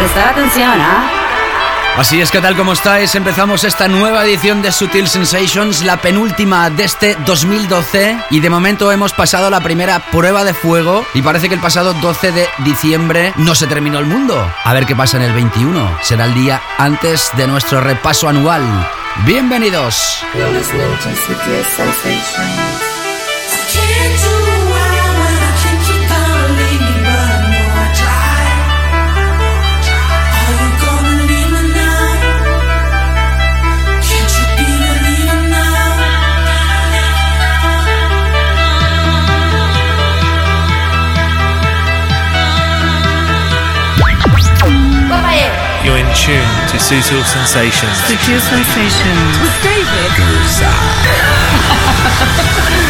Prestar atención, ¿ah? Así es que tal como estáis, empezamos esta nueva edición de Sutil Sensations, la penúltima de este 2012 y de momento hemos pasado la primera prueba de fuego y parece que el pasado 12 de diciembre no se terminó el mundo. A ver qué pasa en el 21, será el día antes de nuestro repaso anual. Bienvenidos. In tune to Sutil Sensations. Sutil Sensations. With David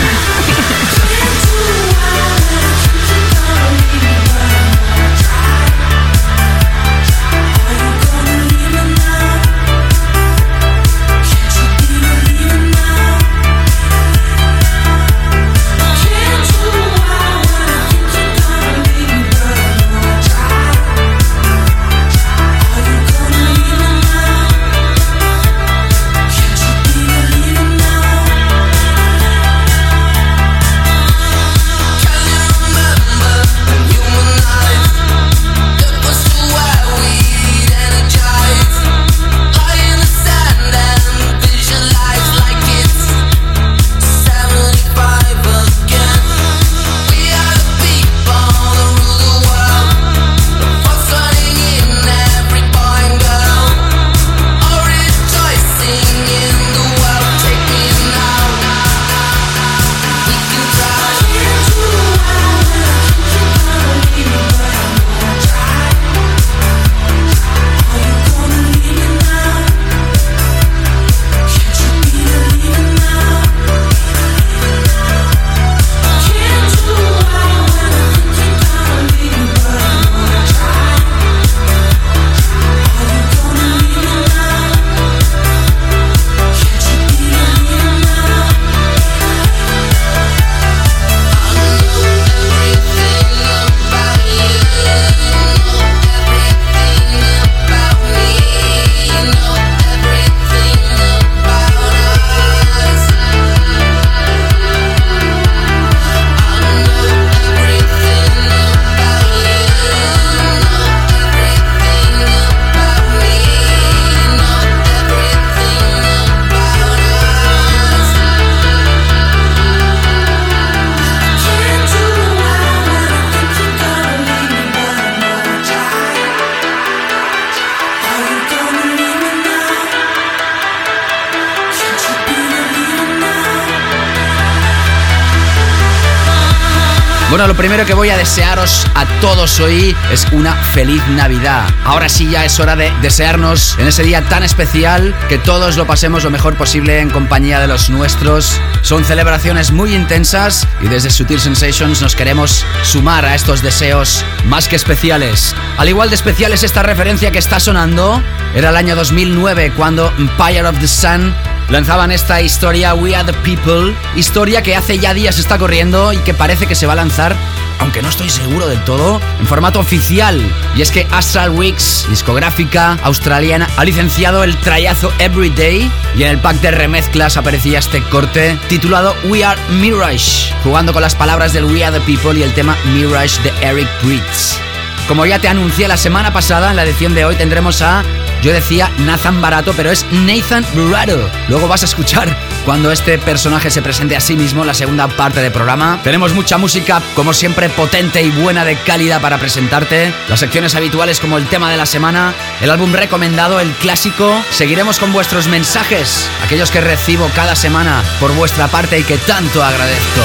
Lo primero que voy a desearos a todos hoy es una feliz Navidad. Ahora sí ya es hora de desearnos en ese día tan especial que todos lo pasemos lo mejor posible en compañía de los nuestros. Son celebraciones muy intensas y desde Sutil Sensations nos queremos sumar a estos deseos más que especiales. Al igual de especial es esta referencia que está sonando. Era el año 2009 cuando Empire of the Sun lanzaban esta historia We Are the People, historia que hace ya días está corriendo y que parece que se va a lanzar, aunque no estoy seguro del todo, en formato oficial. Y es que Astral Weeks, discográfica australiana, ha licenciado el trayazo Everyday y en el pack de remezclas aparecía este corte titulado We Are Mirage, jugando con las palabras del We Are the People y el tema Mirage de Eric Bridges. Como ya te anuncié la semana pasada, en la edición de hoy tendremos a yo decía Nathan Barato, pero es Nathan Barato. Luego vas a escuchar cuando este personaje se presente a sí mismo en la segunda parte del programa. Tenemos mucha música, como siempre, potente y buena de calidad para presentarte. Las secciones habituales como el tema de la semana, el álbum recomendado, el clásico. Seguiremos con vuestros mensajes, aquellos que recibo cada semana por vuestra parte y que tanto agradezco.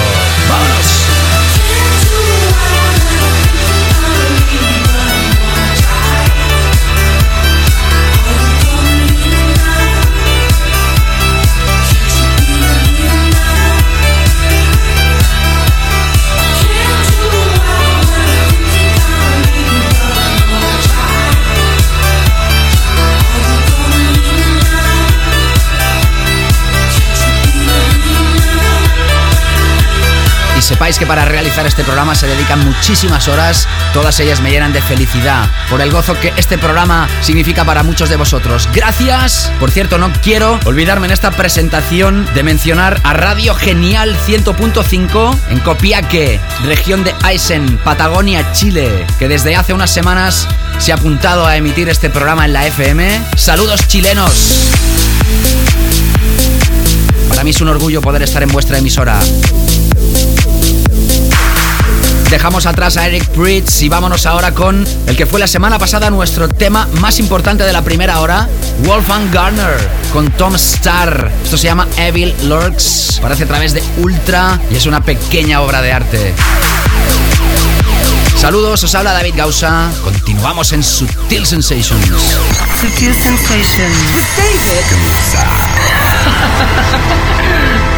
¡Vámonos! Sepáis que para realizar este programa se dedican muchísimas horas, todas ellas me llenan de felicidad por el gozo que este programa significa para muchos de vosotros. Gracias. Por cierto, no quiero olvidarme en esta presentación de mencionar a Radio Genial 100.5 en Copiaque, región de Aysén, Patagonia, Chile, que desde hace unas semanas se ha apuntado a emitir este programa en la FM. Saludos chilenos. Para mí es un orgullo poder estar en vuestra emisora. Dejamos atrás a Eric Pritz y vámonos ahora con el que fue la semana pasada nuestro tema más importante de la primera hora, Wolfgang Garner con Tom Starr. Esto se llama Evil Lurks, aparece a través de Ultra y es una pequeña obra de arte. Saludos, os habla David Gausa. Continuamos en Sutil Sensations. Sutil Sensations. Sutil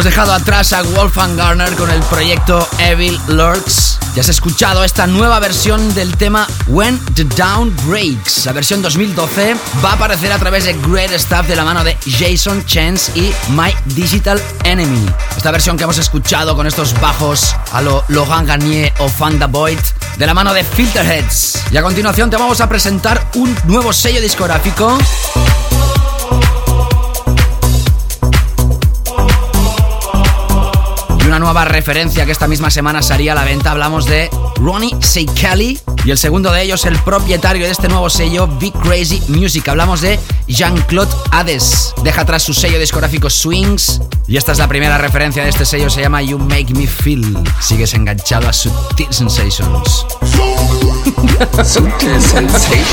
Hemos dejado atrás a Wolfgang Garner con el proyecto Evil Lurks. Ya has escuchado esta nueva versión del tema When the Down Breaks. La versión 2012 va a aparecer a través de Great Stuff de la mano de Jason Chance y My Digital Enemy. Esta versión que hemos escuchado con estos bajos a lo Logan Garnier o Fanda Void de la mano de Filterheads. Y a continuación te vamos a presentar un nuevo sello discográfico una nueva referencia que esta misma semana salía a la venta. Hablamos de Ronnie Seikali y el segundo de ellos, el propietario de este nuevo sello, Big Crazy Music. Hablamos de Jean-Claude Hades. Deja atrás su sello discográfico Swings y esta es la primera referencia de este sello. Se llama You Make Me Feel. Sigues enganchado a Sutil Sensations. Sutil Sensations.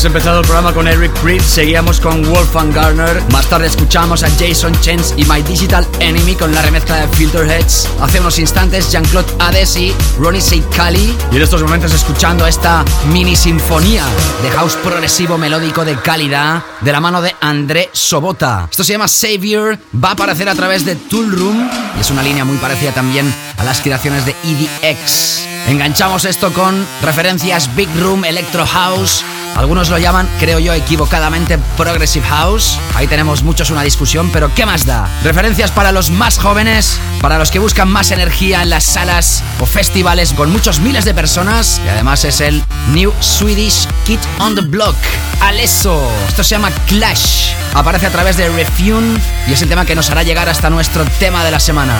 Hemos empezado el programa con Eric Priest, seguíamos con Wolfgang Garner, más tarde escuchamos a Jason Chance y My Digital Enemy con la remezcla de Filterheads. Hace unos instantes Jean-Claude Hades y Ronnie Cali. Y en estos momentos escuchando esta mini sinfonía de house progresivo melódico de calidad de la mano de André Sobota. Esto se llama Savior, va a aparecer a través de Tool Room y es una línea muy parecida también a las creaciones de EDX. Enganchamos esto con referencias Big Room, Electro House. Algunos lo llaman, creo yo, equivocadamente Progressive House. Ahí tenemos muchos una discusión, pero ¿qué más da? Referencias para los más jóvenes, para los que buscan más energía en las salas o festivales con muchos miles de personas. Y además es el New Swedish Kid on the Block. Alesso. Esto se llama Clash. Aparece a través de Refune y es el tema que nos hará llegar hasta nuestro tema de la semana.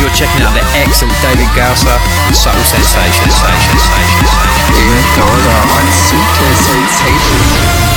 You're checking out the excellent David Gausser and Subtle Sensations. David Gausser on Super Sensations.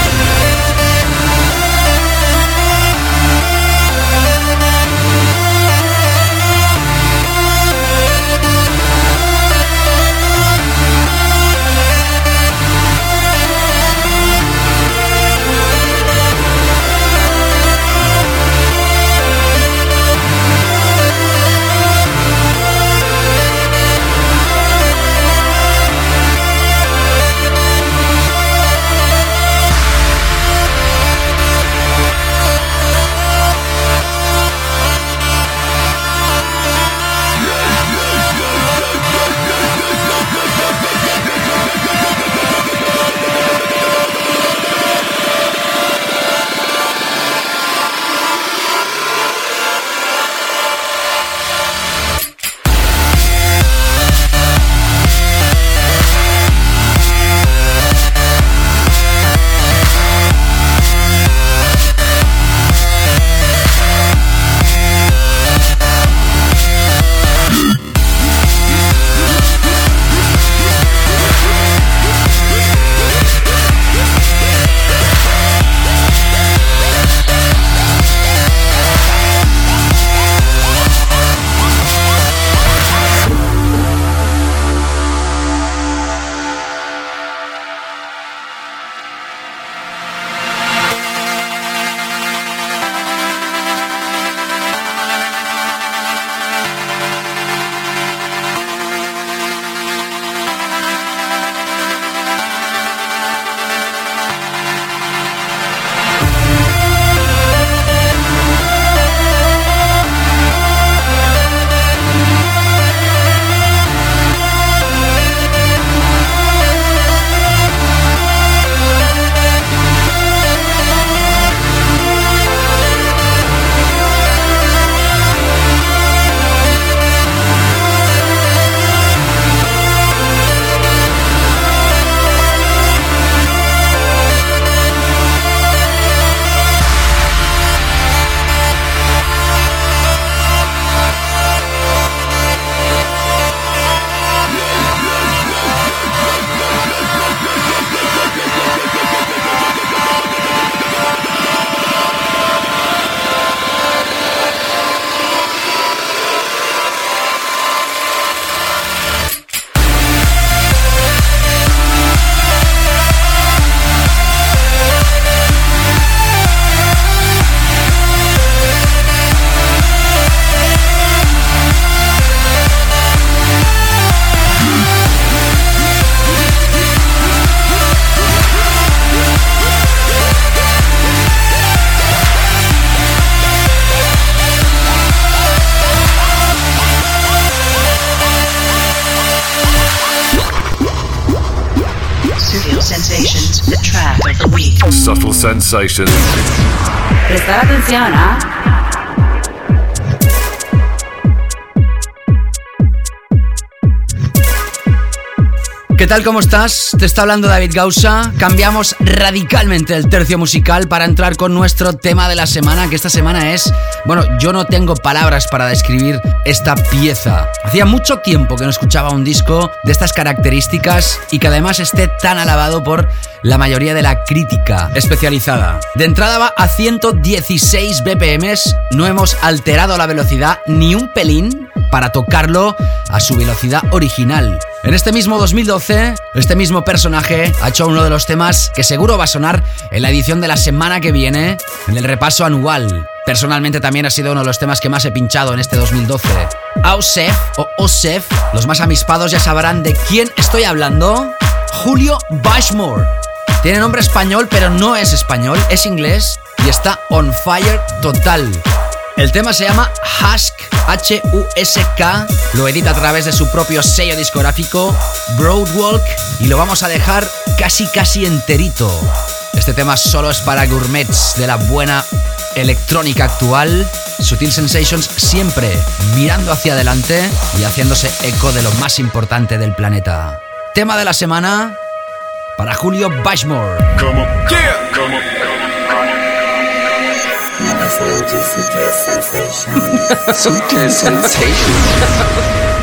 Sensations. Prestar atención, ¿ah? ¿Qué tal? ¿Cómo estás? Te está hablando David Gausa. Cambiamos radicalmente el tercio musical para entrar con nuestro tema de la semana, que esta semana es... Bueno, yo no tengo palabras para describir esta pieza. Hacía mucho tiempo que no escuchaba un disco de estas características y que además esté tan alabado por la mayoría de la crítica especializada. De entrada va a 116 BPM, no hemos alterado la velocidad ni un pelín para tocarlo a su velocidad original. En este mismo 2012, este mismo personaje ha hecho uno de los temas que seguro va a sonar en la edición de la semana que viene, en el repaso anual. Personalmente también ha sido uno de los temas que más he pinchado en este 2012. Ausef o Osef, los más amispados ya sabrán de quién estoy hablando. Julio Bashmore. Tiene nombre español, pero no es español, es inglés y está on fire total. El tema se llama Husk, H-U-S-K. Lo edita a través de su propio sello discográfico, Broadwalk, y lo vamos a dejar casi casi enterito. Este tema solo es para gourmets de la buena electrónica actual. Sutil Sensations siempre mirando hacia adelante y haciéndose eco de lo más importante del planeta. Tema de la semana para Julio Bashmore.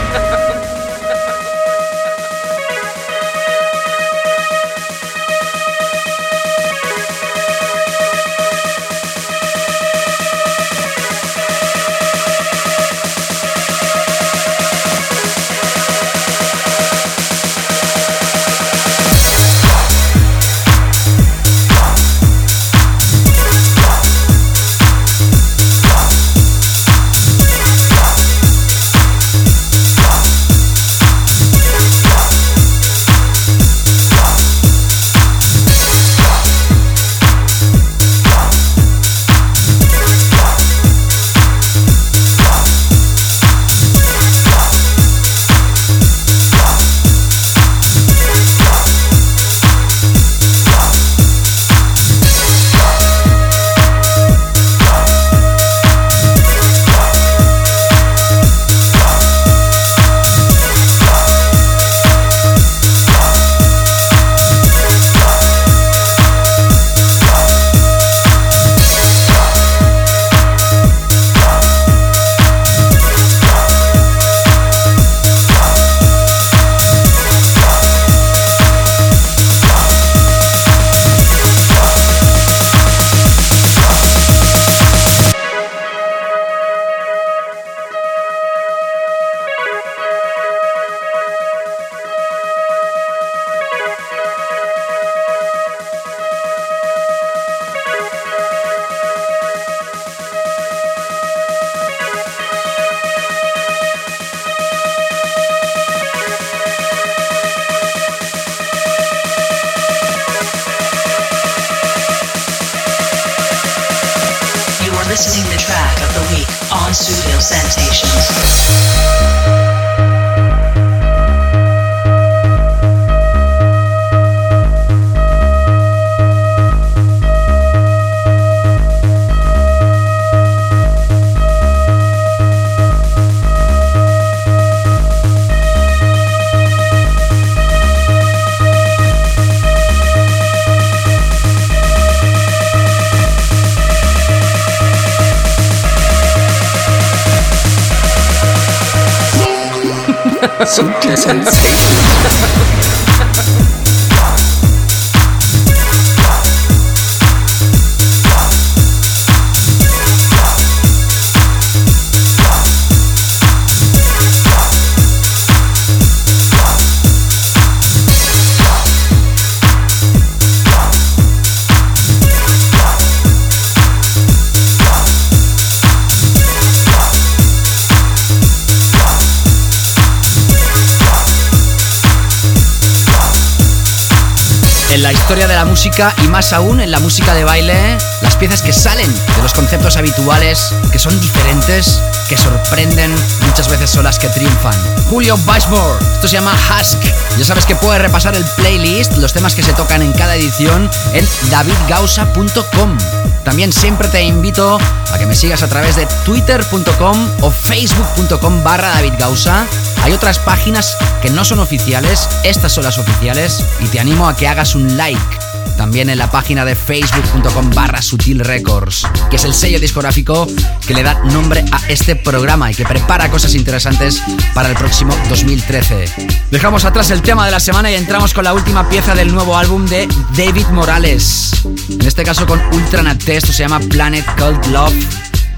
la música y más aún en la música de baile, las piezas que salen de los conceptos habituales, que son diferentes, que sorprenden, muchas veces son las que triunfan. Julio Bashmore, esto se llama Husk. Ya sabes que puedes repasar el playlist, los temas que se tocan en cada edición en davidgausa.com. También siempre te invito a que me sigas a través de twitter.com o facebook.com barra davidgausa. Hay otras páginas que no son oficiales, estas son las oficiales y te animo a que hagas un like también en la página de facebook.com barra sutil records, que es el sello discográfico que le da nombre a este programa y que prepara cosas interesantes para el próximo 2013. Dejamos atrás el tema de la semana y entramos con la última pieza del nuevo álbum de David Morales. En este caso con Ultranate, esto se llama Planet Cult Love.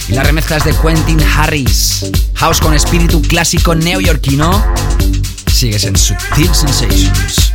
y la remezcla es de Quentin Harris. House con espíritu clásico neoyorquino. Sigues en Subtil Sensations.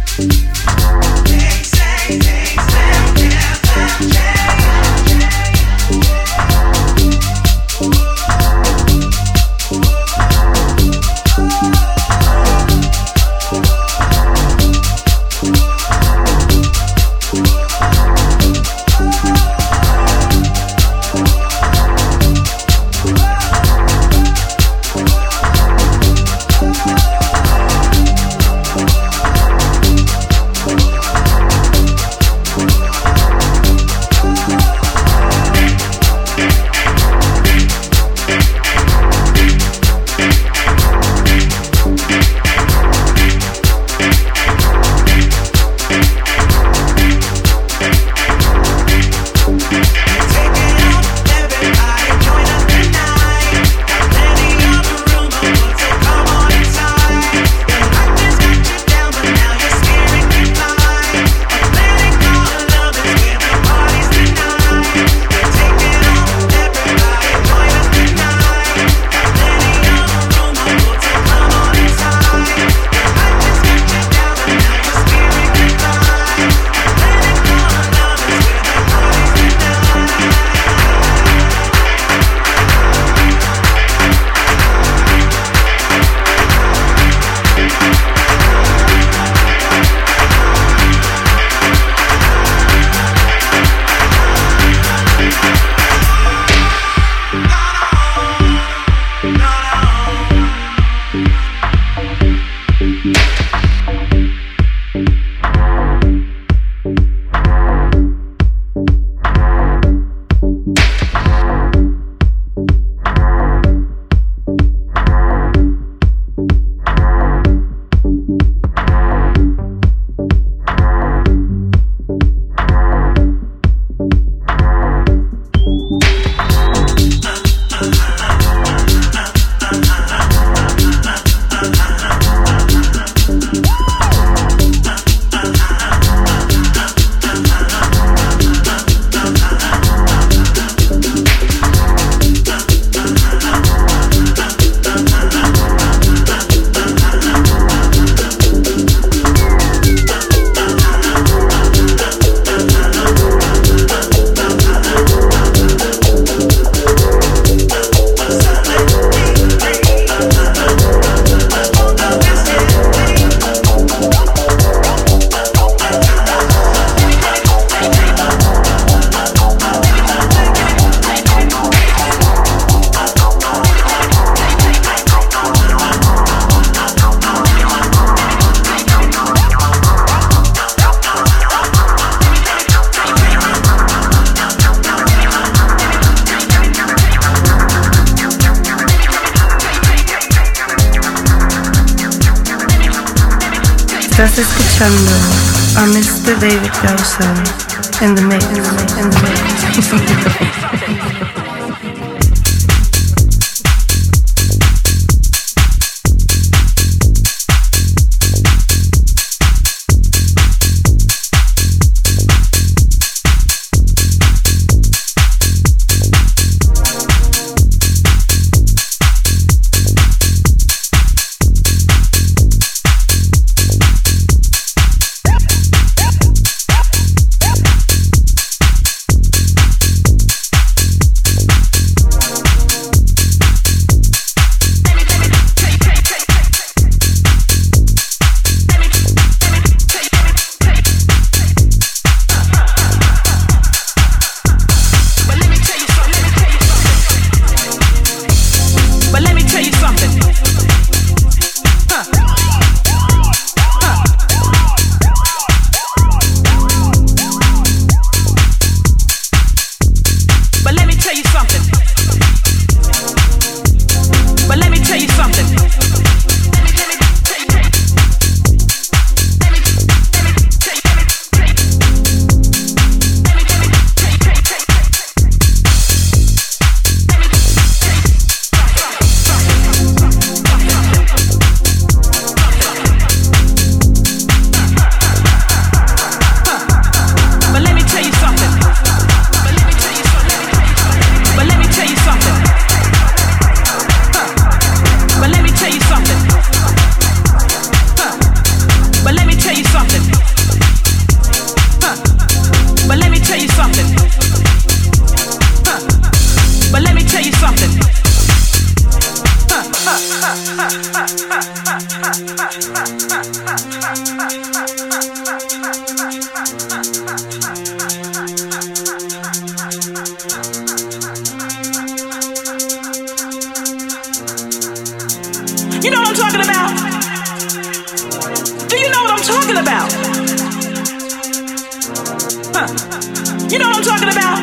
You know what I'm talking about?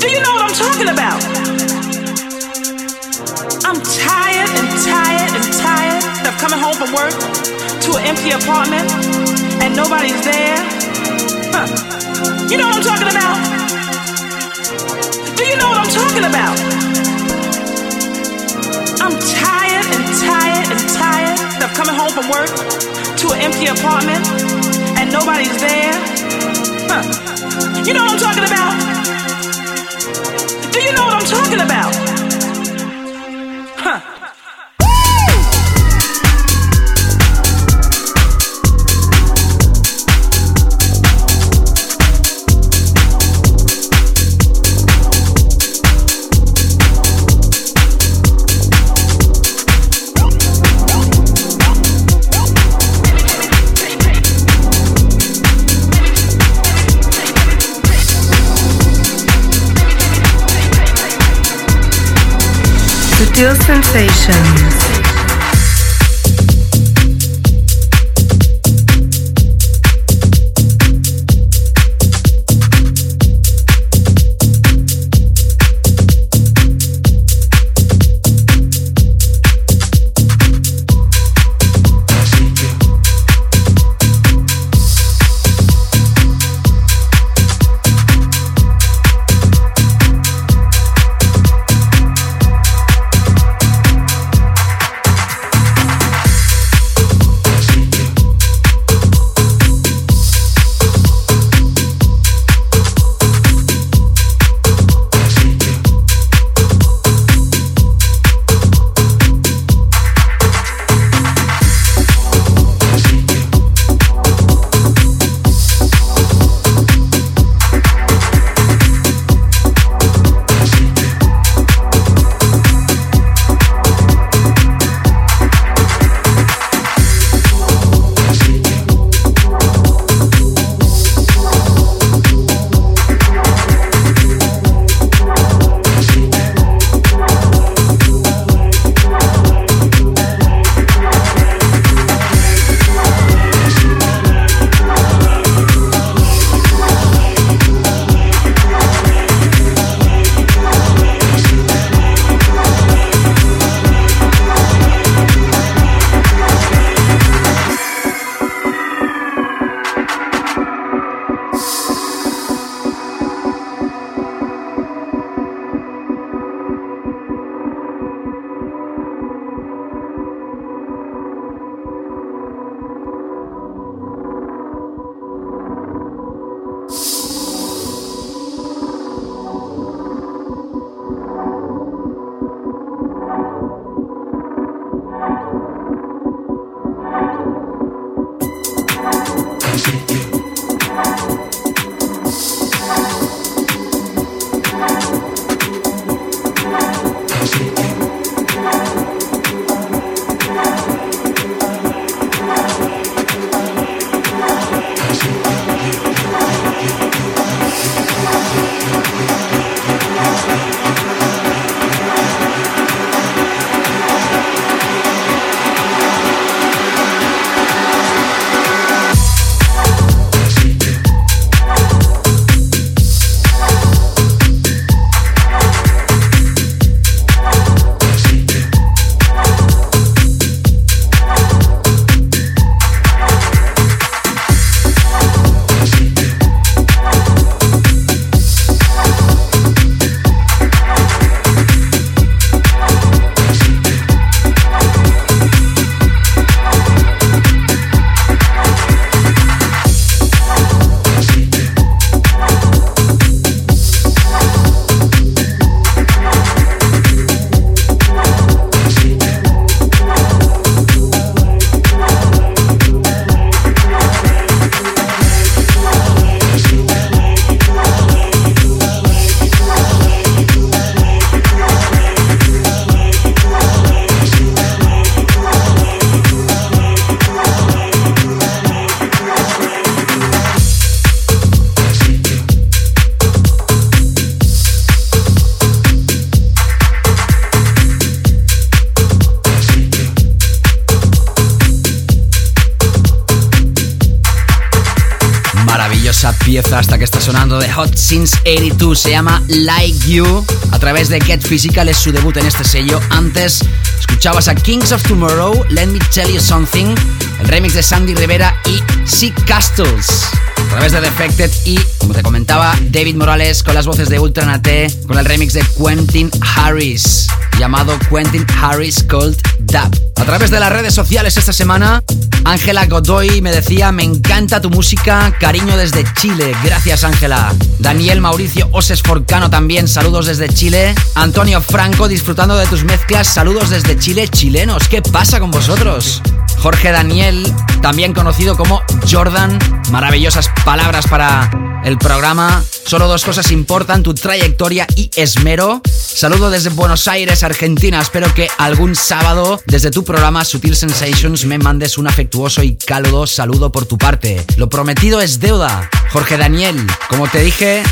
Do you know what I'm talking about? I'm tired and tired and tired of coming home from work to an empty apartment and nobody's there. Huh. You know what I'm talking about? Do you know what I'm talking about? I'm tired and tired and tired of coming home from work to an empty apartment and nobody's there. Huh. You know what I'm talking about? Do you know what I'm talking about? Sensations. así. De Hot Since 82. Se llama Like You. A través de Get Physical es su debut en este sello. Antes escuchabas a Kings of Tomorrow, Let Me Tell You Something, el remix de Sandy Rivera y Sea Castles. A través de Defected y, como te comentaba, David Morales con las voces de Ultranate, con el remix de Quentin Harris, llamado Quentin Harris Cold Dub. A través de las redes sociales esta semana, Ángela Godoy me decía, me encanta tu música, cariño desde Chile. Gracias Ángela. Daniel Mauricio Oses Forcano también, saludos desde Chile. Antonio Franco, disfrutando de tus mezclas, saludos desde Chile, chilenos. ¿Qué pasa con vosotros? Jorge Daniel, también conocido como Jordan, maravillosas palabras para el programa. Solo dos cosas importan, tu trayectoria y esmero. Saludo desde Buenos Aires, Argentina. Espero que algún sábado desde tu programa Sutil Sensations me mandes un afectuoso y cálido saludo por tu parte. Lo prometido es deuda. Jorge Daniel, como te dije,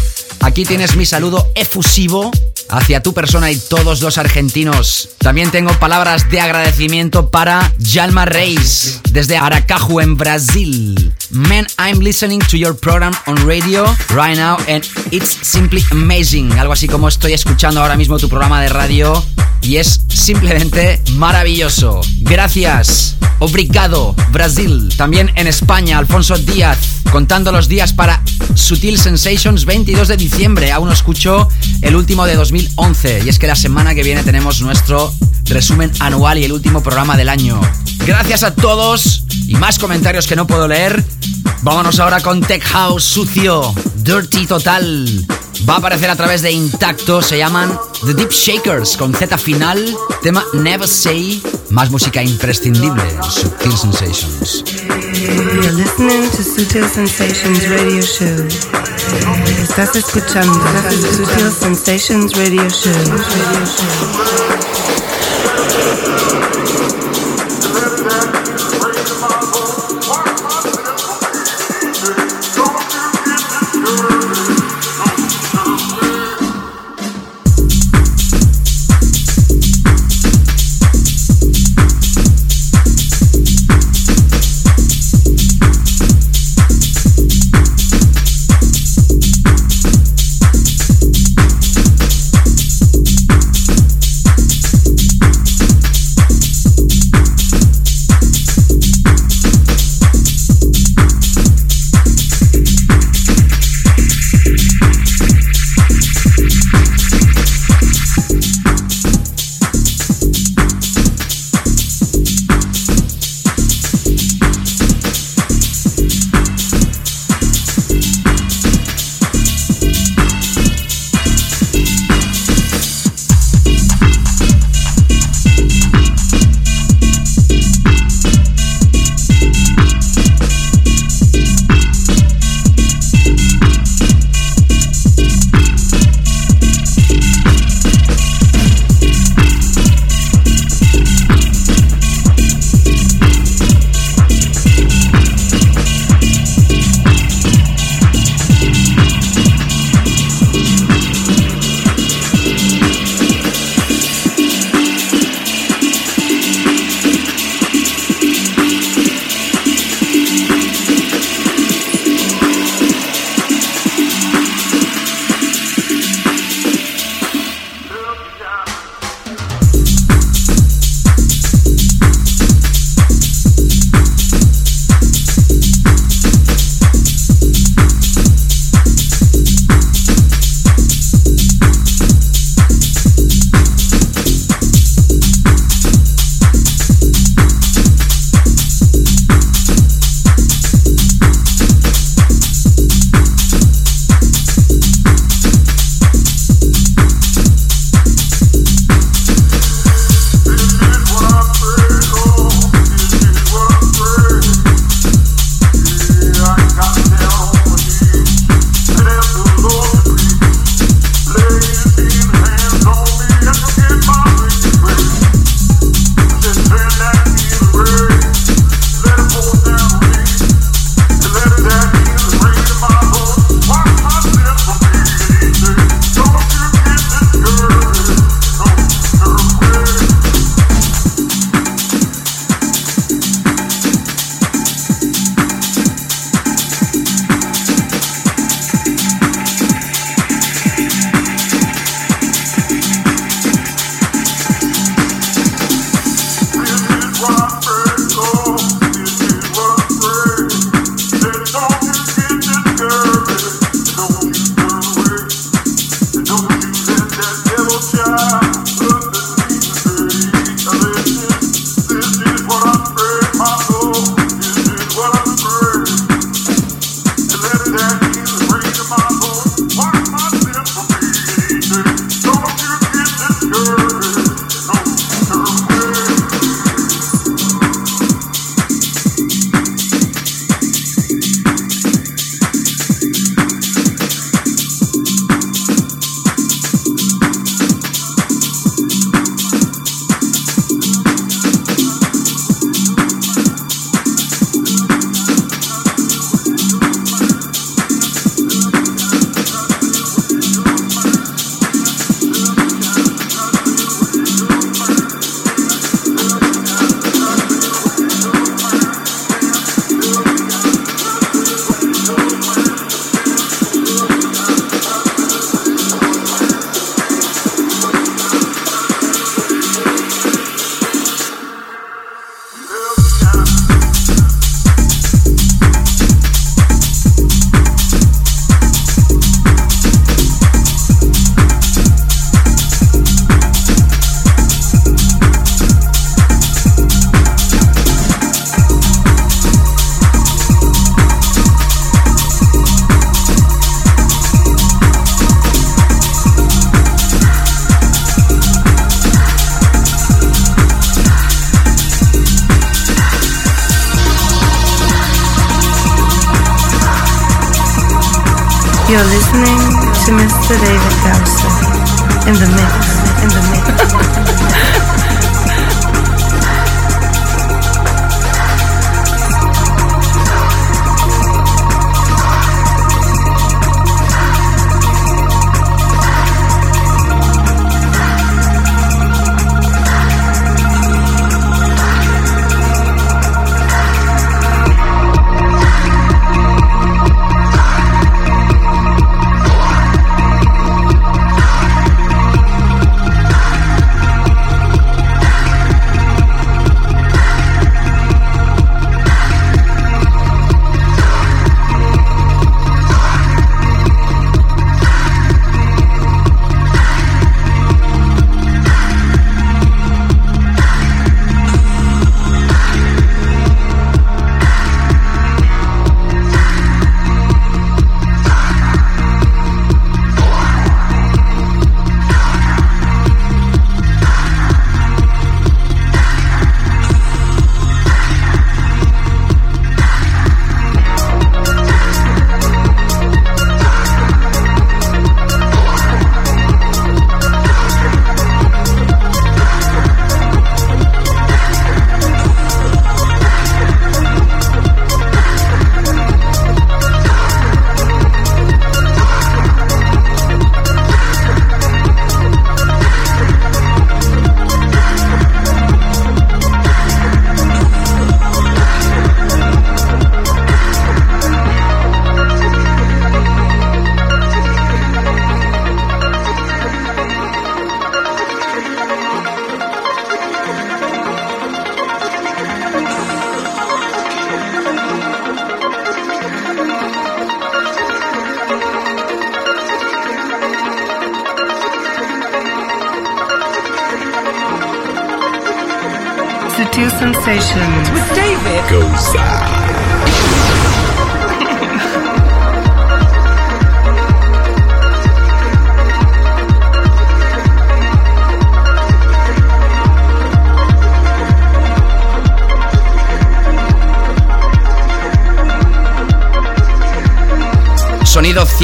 aquí tienes mi saludo efusivo hacia tu persona y todos los argentinos. También tengo palabras de agradecimiento para Jalma Reis desde Aracaju en Brasil. Man, I'm listening to your program on radio right now and it's simply amazing. Algo así como estoy escuchando ahora mismo tu programa de radio y es simplemente maravilloso. Gracias. Obrigado, Brasil. También en España, Alfonso Díaz, contando los días para Sutil Sensations 22 de diciembre. Aún no escucho el último de 2011 y es que la semana que viene tenemos nuestro resumen anual y el último programa del año. Gracias a todos y más comentarios que no puedo leer. Vámonos ahora con Tech House sucio, dirty total. Va a aparecer a través de Intacto, se llaman The Deep Shakers con Z final, tema Never Say, más música imprescindible en Sutil Sensations. Sensations Radio Sensations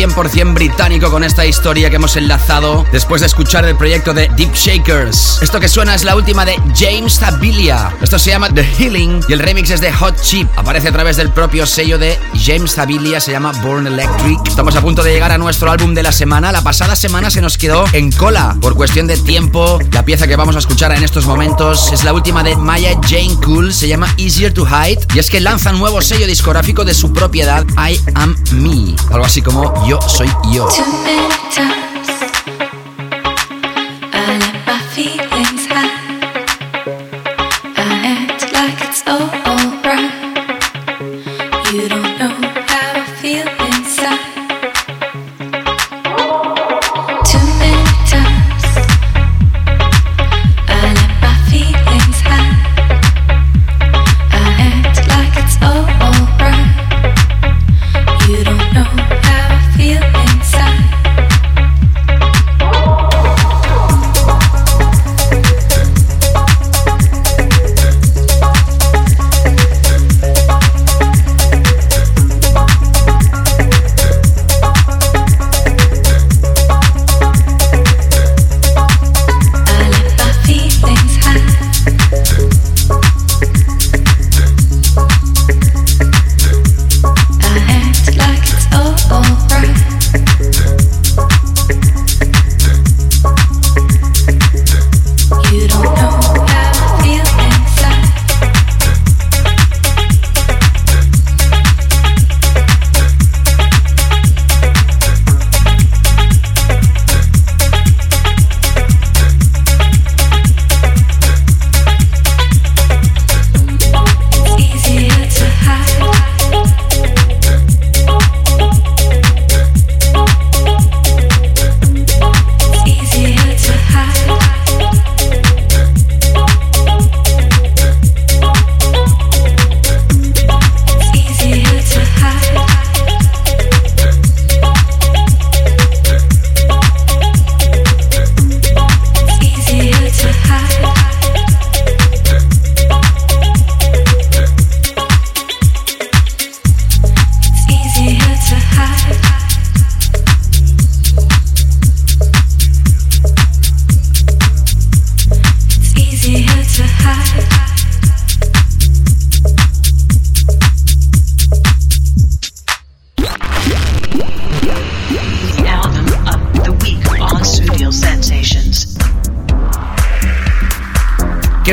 100% británico con esta historia que hemos enlazado después de escuchar el proyecto de Deep Shakers. Esto que suena es la última de James Tabilia. Esto se llama The Healing y el remix es de Hot Chip. Aparece a través del propio sello de James Tabilia, se llama Born Electric. Estamos a punto de llegar a nuestro álbum de la semana. La pasada semana se nos quedó en cola por cuestión de tiempo. La pieza que vamos a escuchar en estos momentos es la última de Maya Jane Cool, se llama Easier to Hide y es que lanza un nuevo sello discográfico de su propiedad, I Am Me. Algo así como Yo 随意哦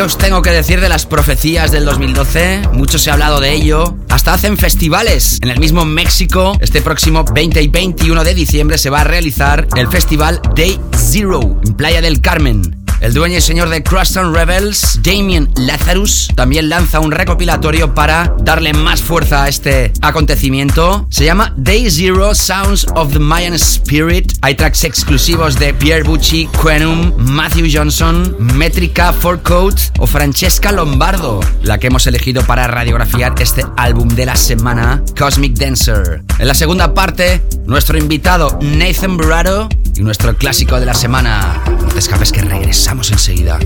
os tengo que decir de las profecías del 2012? Mucho se ha hablado de ello. Hasta hacen festivales. En el mismo México, este próximo 20 y 21 de diciembre se va a realizar el festival Day Zero en Playa del Carmen. El dueño y señor de Cruston Rebels, Damien Lazarus, también lanza un recopilatorio para darle más fuerza a este acontecimiento. Se llama Day Zero Sounds of the Mayan Spirit. Hay tracks exclusivos de Pierre Bucci, Quenum, Matthew Johnson, Metrica, Code o Francesca Lombardo, la que hemos elegido para radiografiar este álbum de la semana, Cosmic Dancer. En la segunda parte, nuestro invitado Nathan Burrado y nuestro clásico de la semana. Te escapes que regresamos enseguida.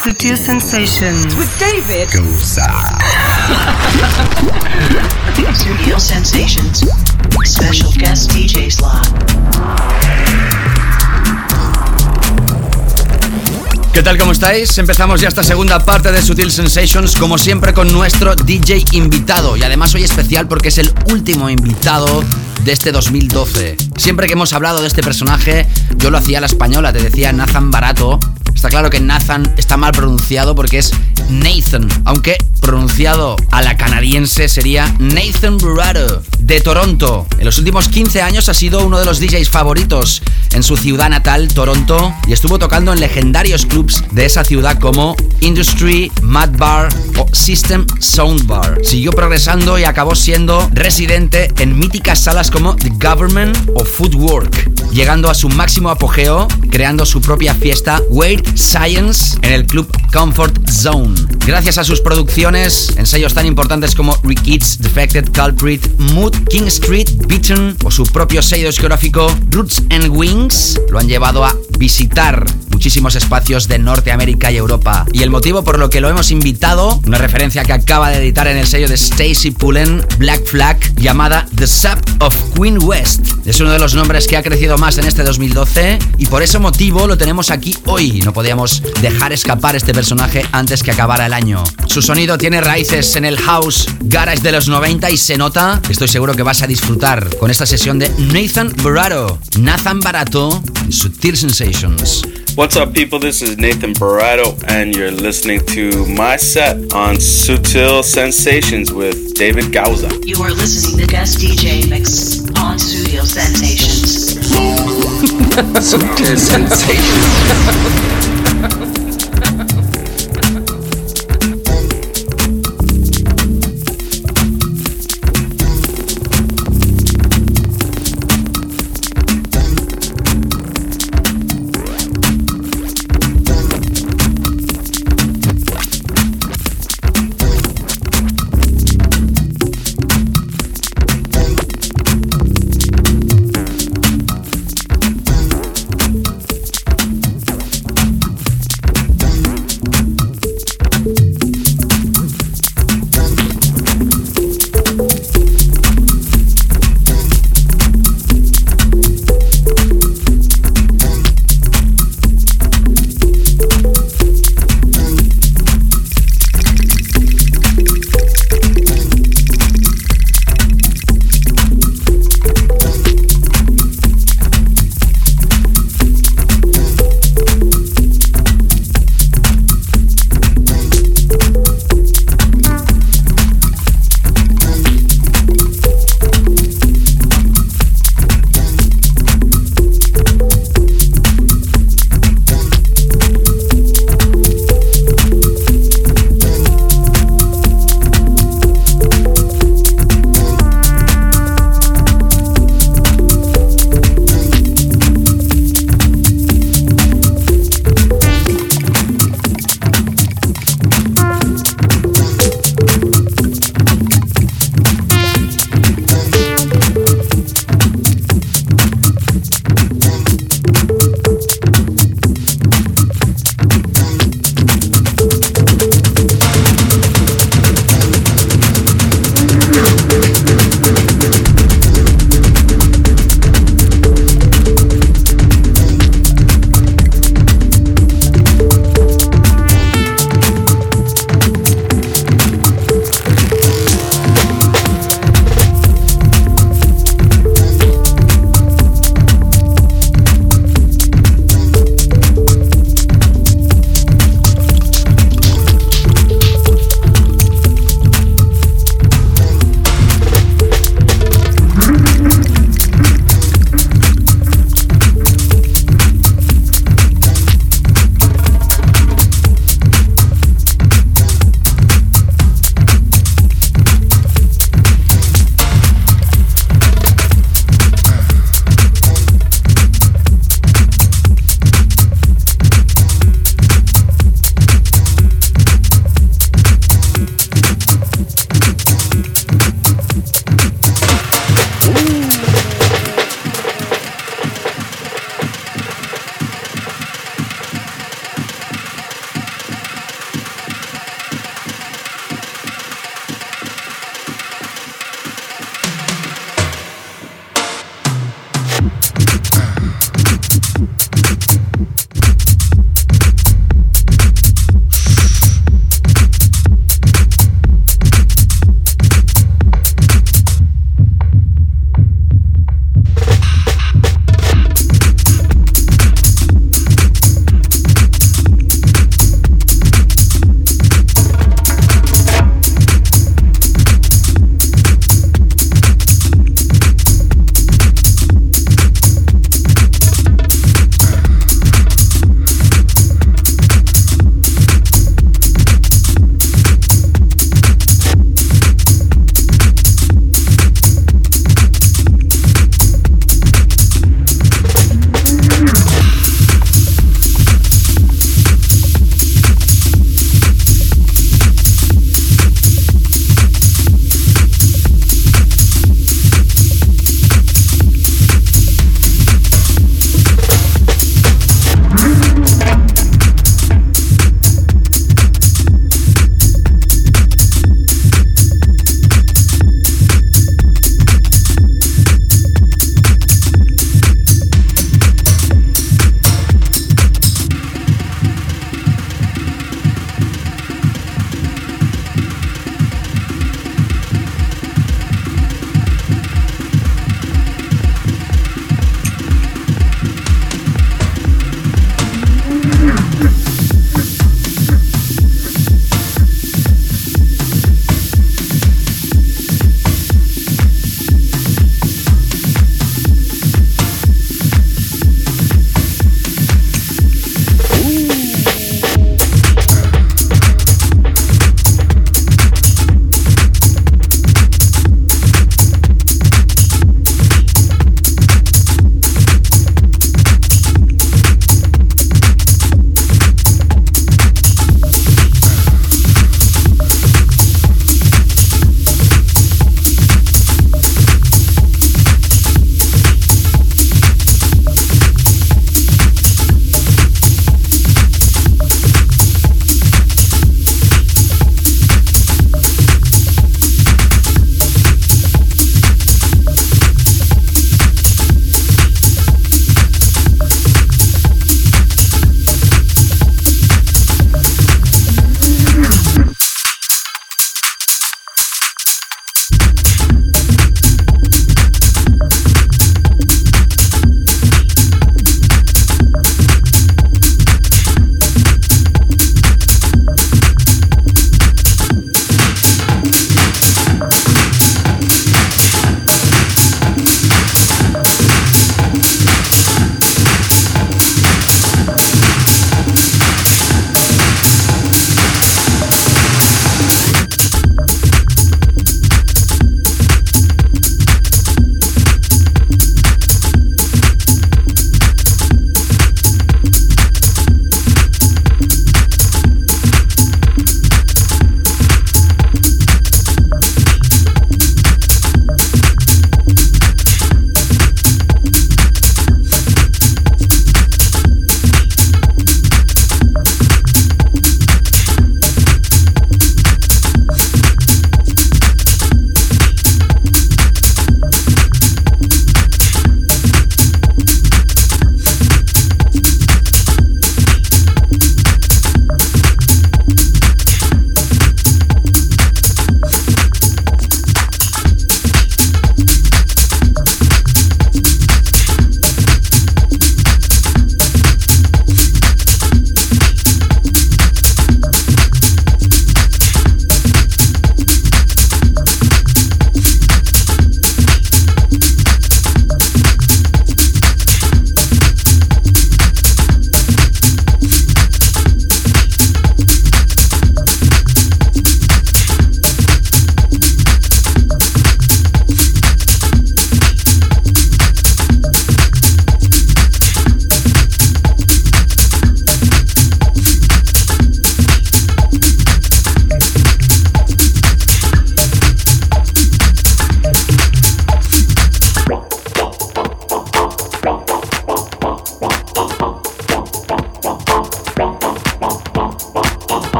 Sensations with David Goza. Studio Sensations. Special guest DJ slot. ¿Qué tal? ¿Cómo estáis? Empezamos ya esta segunda parte de Sutil Sensations, como siempre con nuestro DJ invitado. Y además hoy especial porque es el último invitado de este 2012. Siempre que hemos hablado de este personaje, yo lo hacía a la española, te decía Nathan Barato, Está claro que Nathan está mal pronunciado porque es Nathan, aunque pronunciado a la canadiense sería Nathan Burrado, de Toronto. En los últimos 15 años ha sido uno de los DJs favoritos en su ciudad natal, Toronto, y estuvo tocando en legendarios clubs de esa ciudad como Industry, Mad Bar o System Sound Bar. Siguió progresando y acabó siendo residente en míticas salas como The Government o Footwork, llegando a su máximo apogeo creando su propia fiesta Science en el club Comfort Zone. Gracias a sus producciones en sellos tan importantes como Kids, Defected, Culprit, Mood, King Street, Beaten o su propio sello discográfico Roots and Wings, lo han llevado a visitar muchísimos espacios de Norteamérica y Europa. Y el motivo por lo que lo hemos invitado, una referencia que acaba de editar en el sello de Stacy Pullen, Black Flag, llamada The Sap of Queen West. Es uno de los nombres que ha crecido más en este 2012 y por ese motivo lo tenemos aquí hoy no podíamos dejar escapar este personaje antes que acabara el año. Su sonido tiene raíces en el house garage de los 90 y se nota. Estoy seguro que vas a disfrutar con esta sesión de Nathan Barato. Nathan Barato, Sutil Sensations. What's up, people? This is Nathan Barato, and you're listening to my set on Sutil Sensations with David Gauza. You are listening to Guest DJ Mix on Sutil Sensations. Sutil Sensations.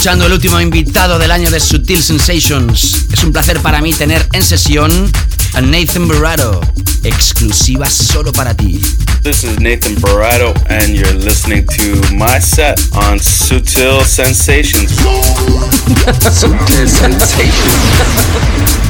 Escuchando el último invitado del año de Sutil Sensations. Es un placer para mí tener en sesión a Nathan Barato, exclusiva solo para ti. This is Nathan Barato, and you're listening to my set on Sutil Sensations. Sutil Sensations.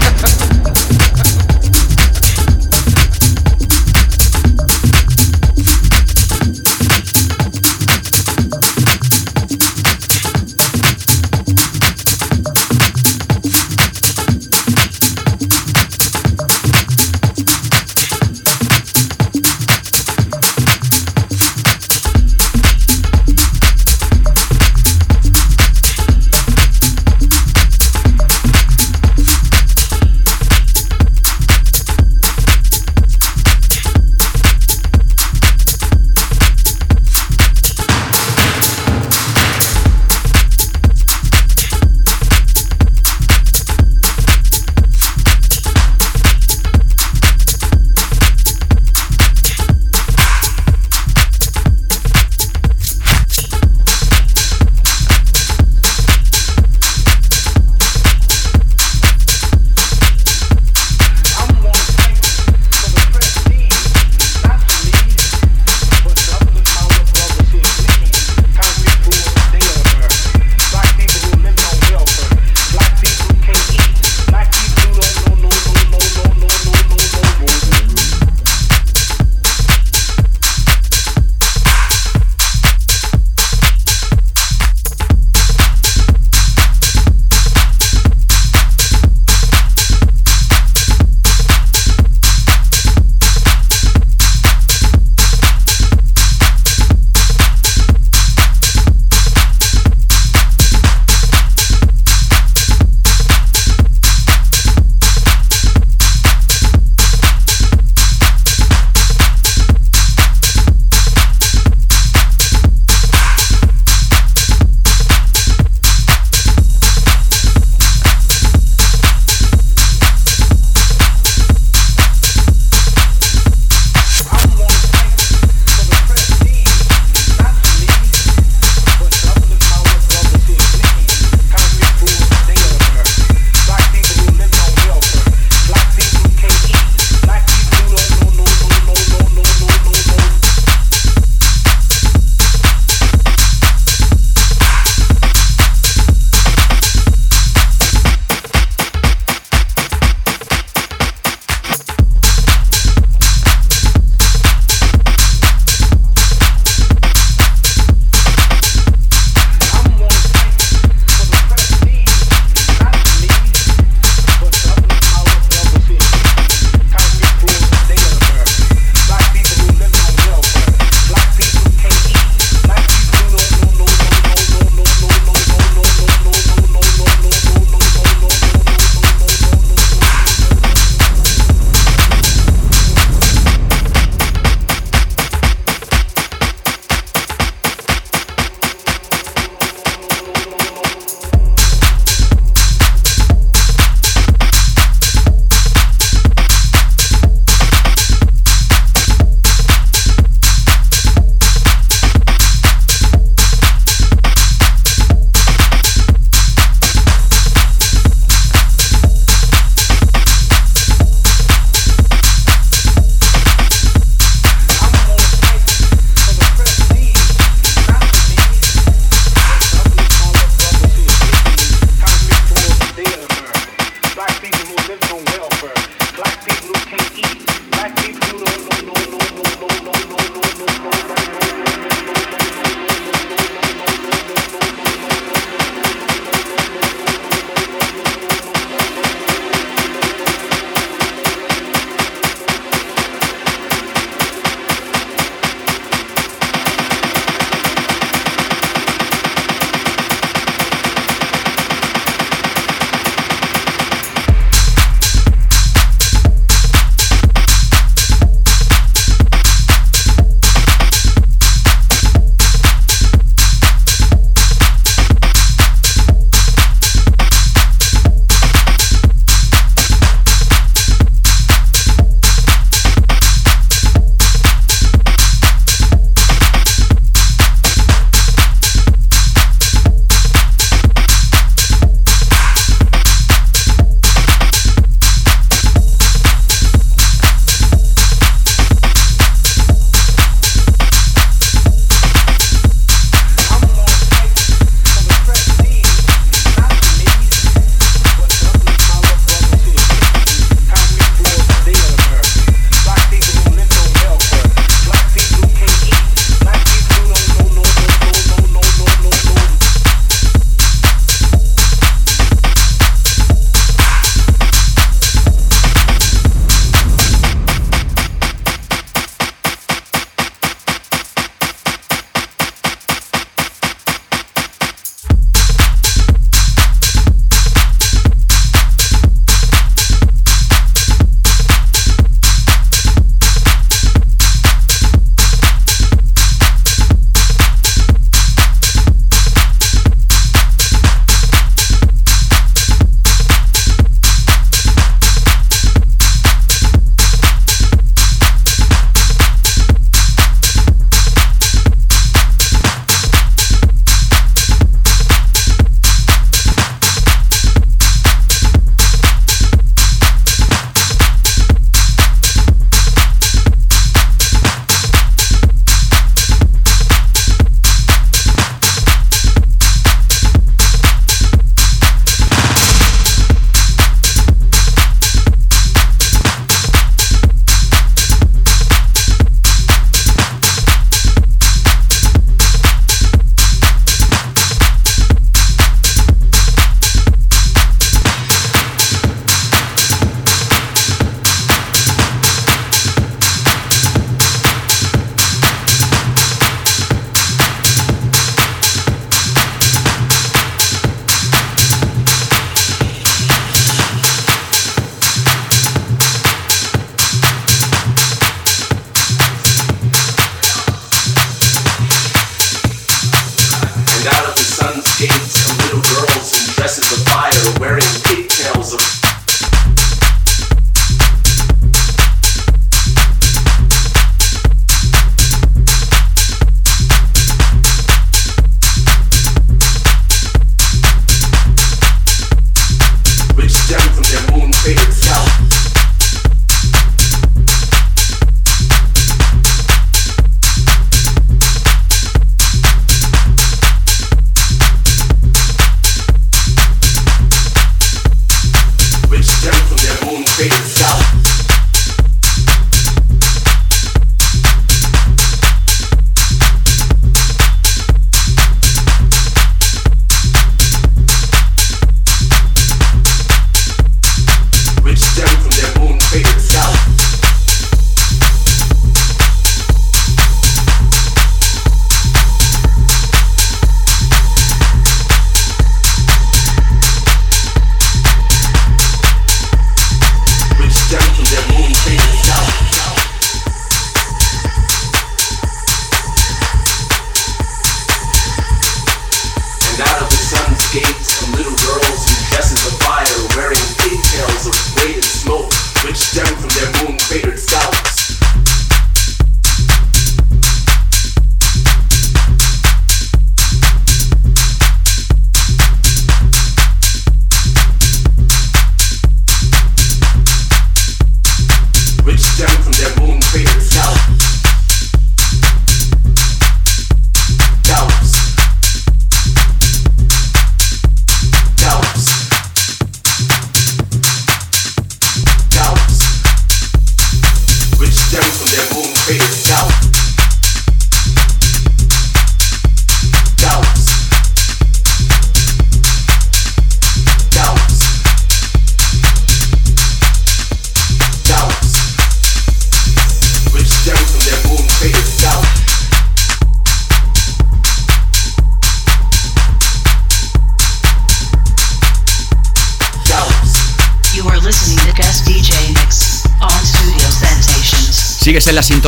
skates and little girls in dresses of fire wearing pigtails of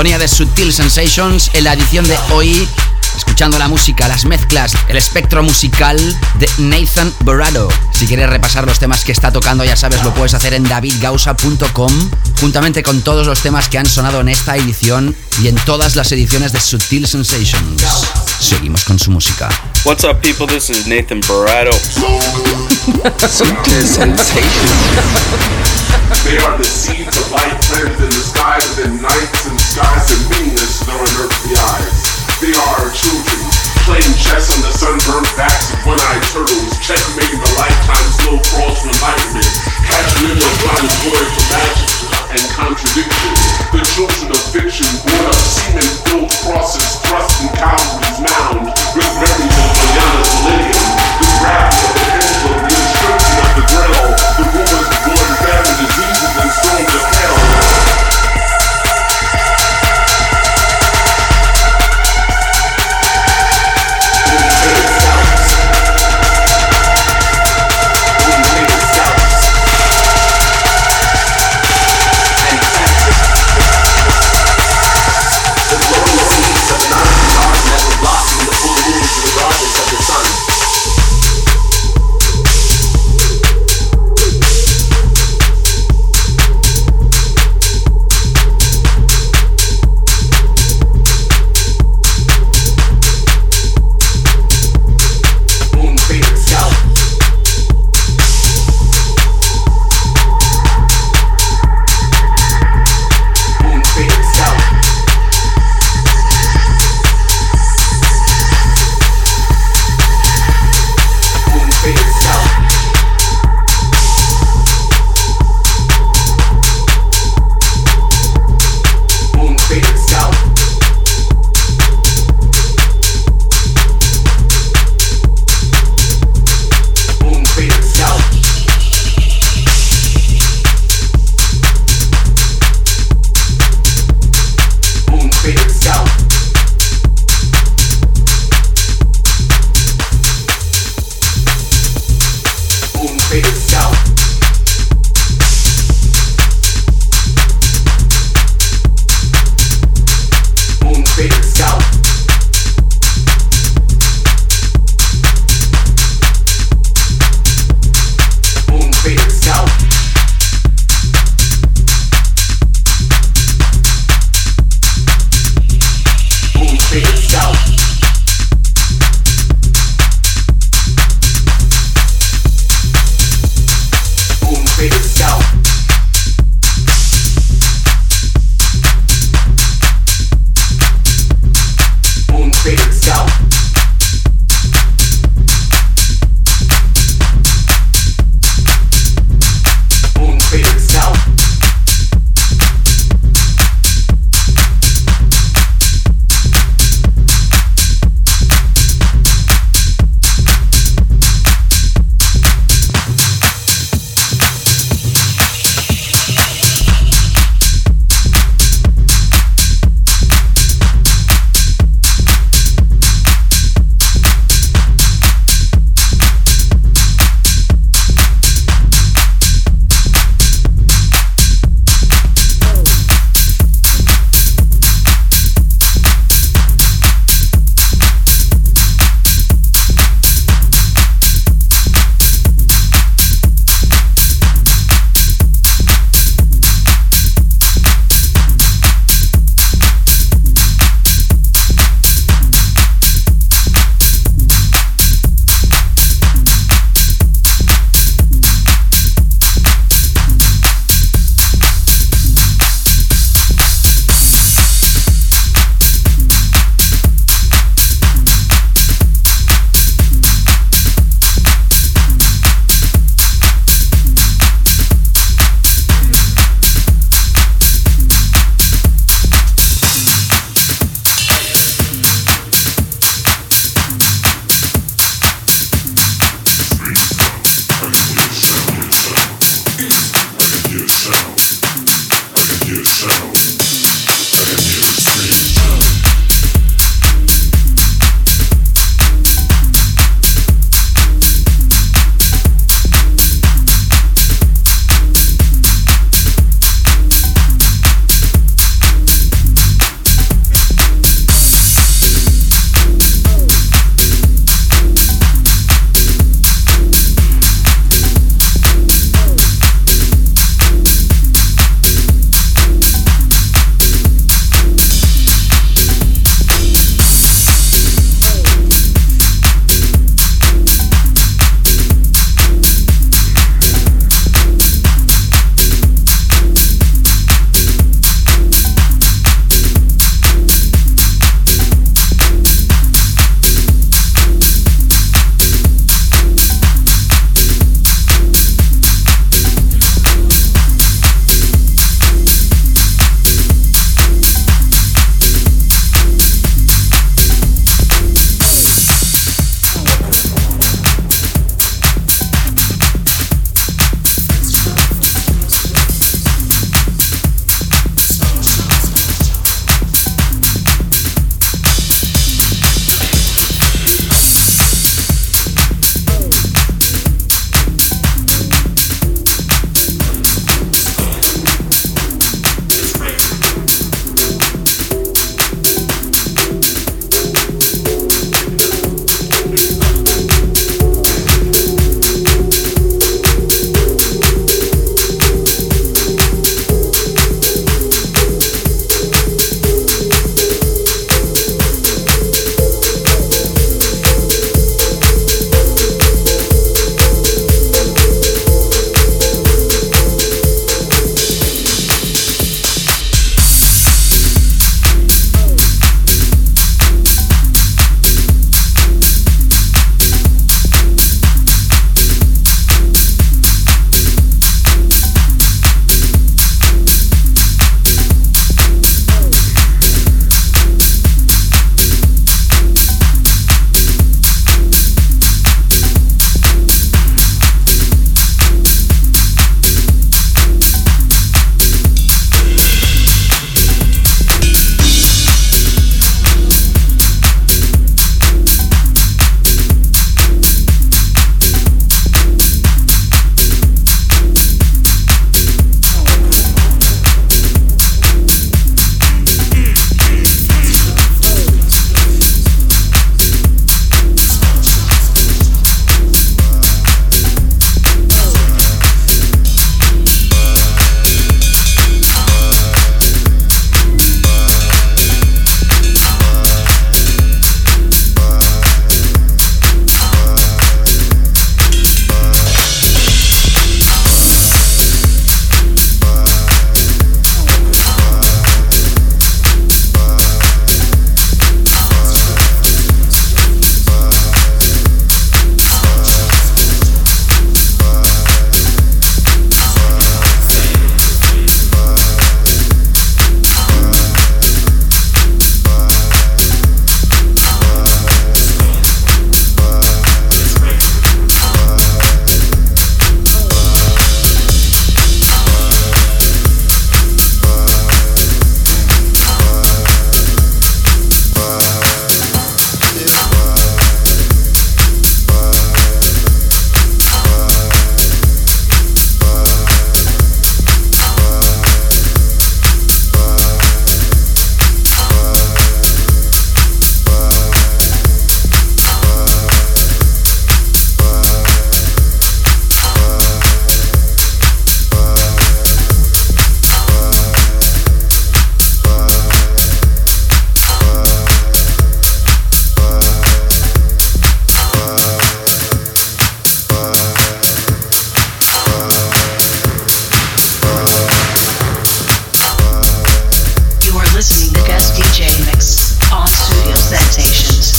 sintonía de Sutil Sensations en la edición de hoy, escuchando la música, las mezclas, el espectro musical de Nathan Borado. Si quieres repasar los temas que está tocando, ya sabes, lo puedes hacer en davidgausa.com, juntamente con todos los temas que han sonado en esta edición y en todas las ediciones de Sutil Sensations. Seguimos con su música. What's up, people? This is Nathan Barado. Sutil Sensations. They are the seeds of light planted in the skies within nights and skies and meanness though in earthly eyes. They are our children, playing chess on the sunburned backs of one-eyed turtles, checkmating the lifetime slow crawl to enlightenment, catching in their blind void for magic and contradiction. The children of fiction, born of semen-filled crosses, thrust in Calvary's mound, with memories of Diana's millennium, the gravity of the pendulum, the inscription of the grail, the rumors of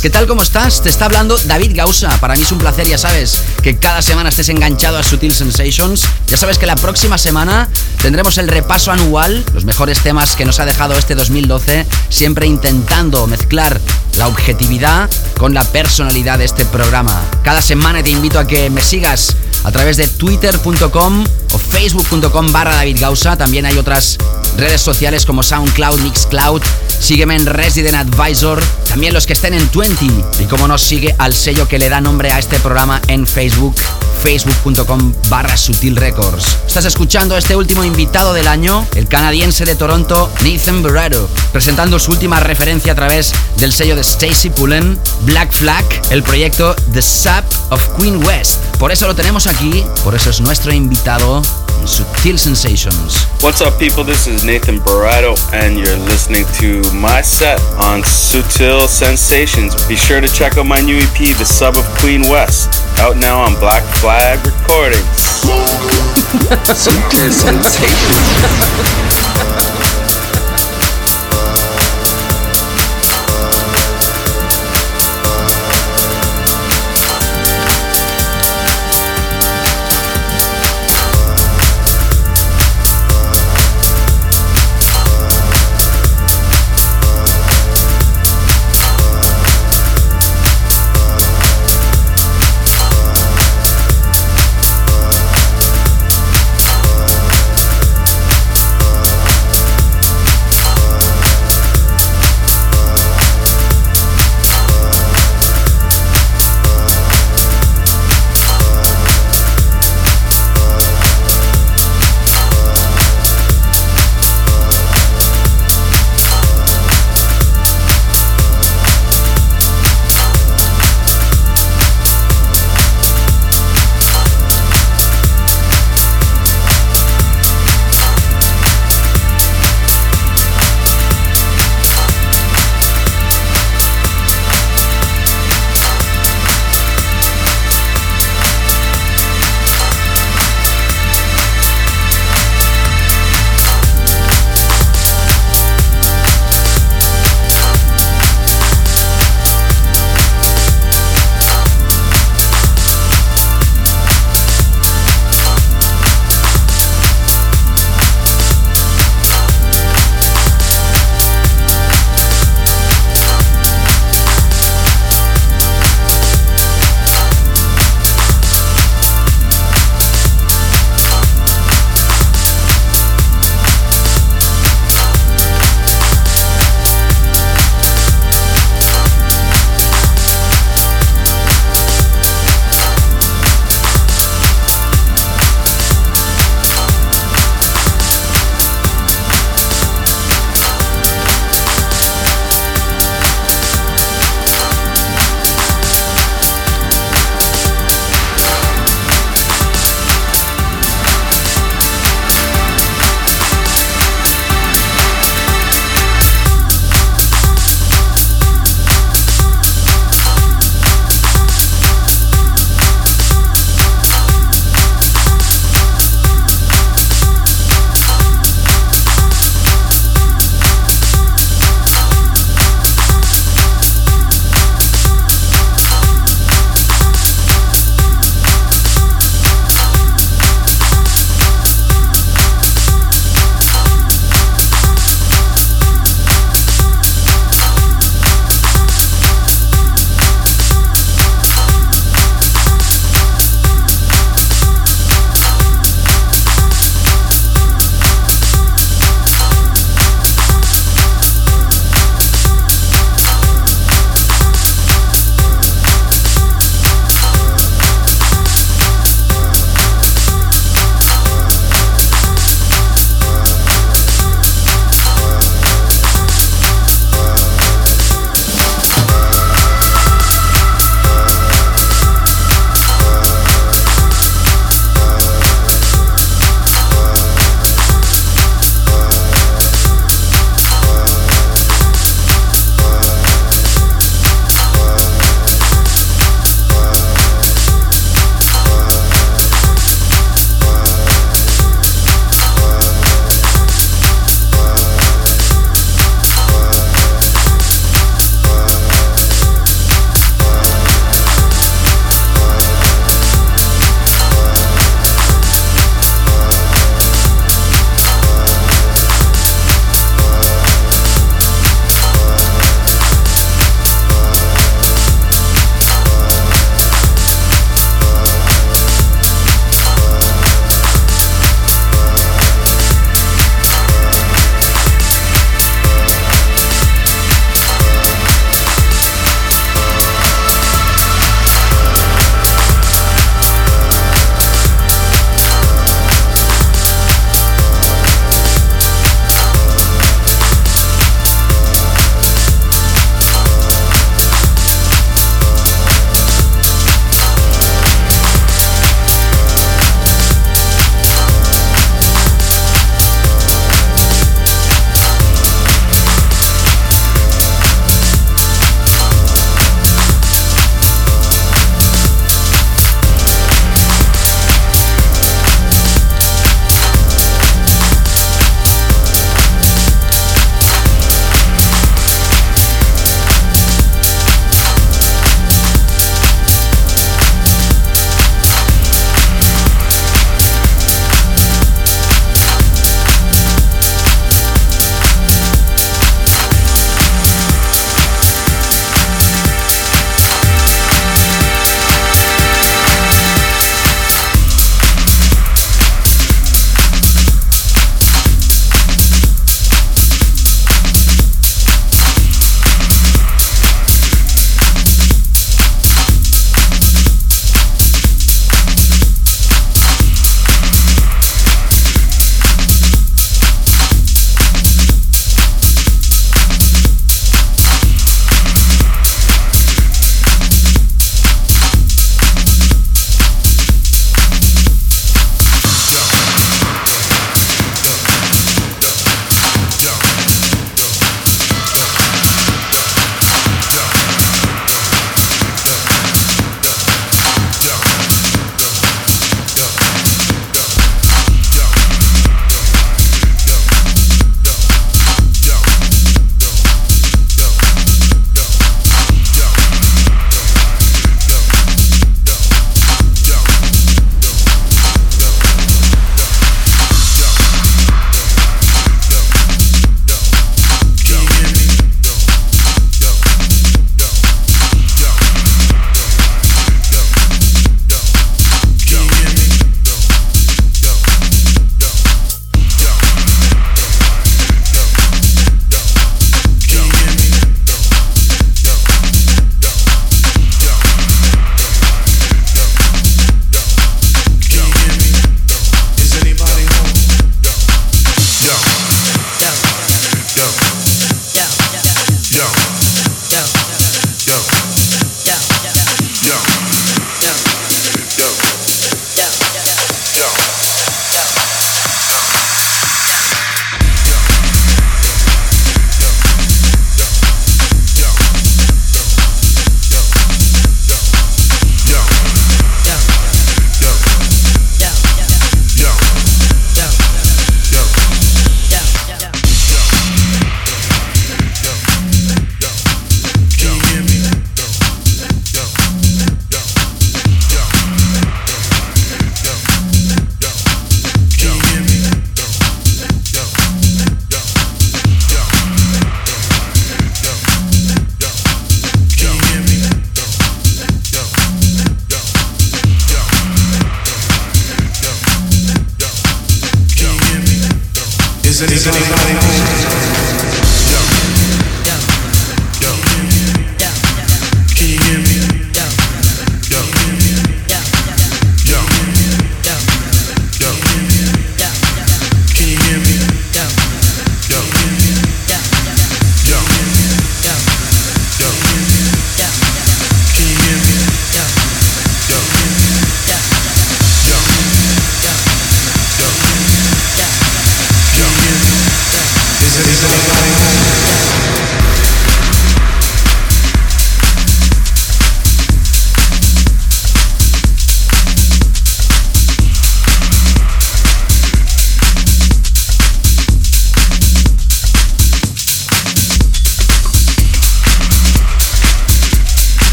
¿Qué tal? ¿Cómo estás? Te está hablando David Gausa. Para mí es un placer, ya sabes, que cada semana estés enganchado a Sutil Sensations. Ya sabes que la próxima semana tendremos el repaso anual, los mejores temas que nos ha dejado este 2012, siempre intentando mezclar la objetividad con la personalidad de este programa. Cada semana te invito a que me sigas a través de twitter.com o facebook.com barra. También hay otras redes sociales como SoundCloud, Mixcloud. Sígueme en Resident Advisor. También los que estén en 20. Y como nos sigue al sello que le da nombre a este programa en Facebook, facebook.com barra Sutil Records. Estás escuchando a este último invitado del año, el canadiense de Toronto, Nathan Barrero, presentando su última referencia a través del sello de Stacy Pullen, Black Flag, el proyecto The Sap of Queen West. Por eso lo tenemos aquí, por eso es nuestro invitado Sutil Sensations. What's up, people? This is Nathan Barato, and you're listening to my set on Sutil Sensations. Be sure to check out my new EP, The Sub of Queen West, out now on Black Flag Recordings. Sutil Sensations.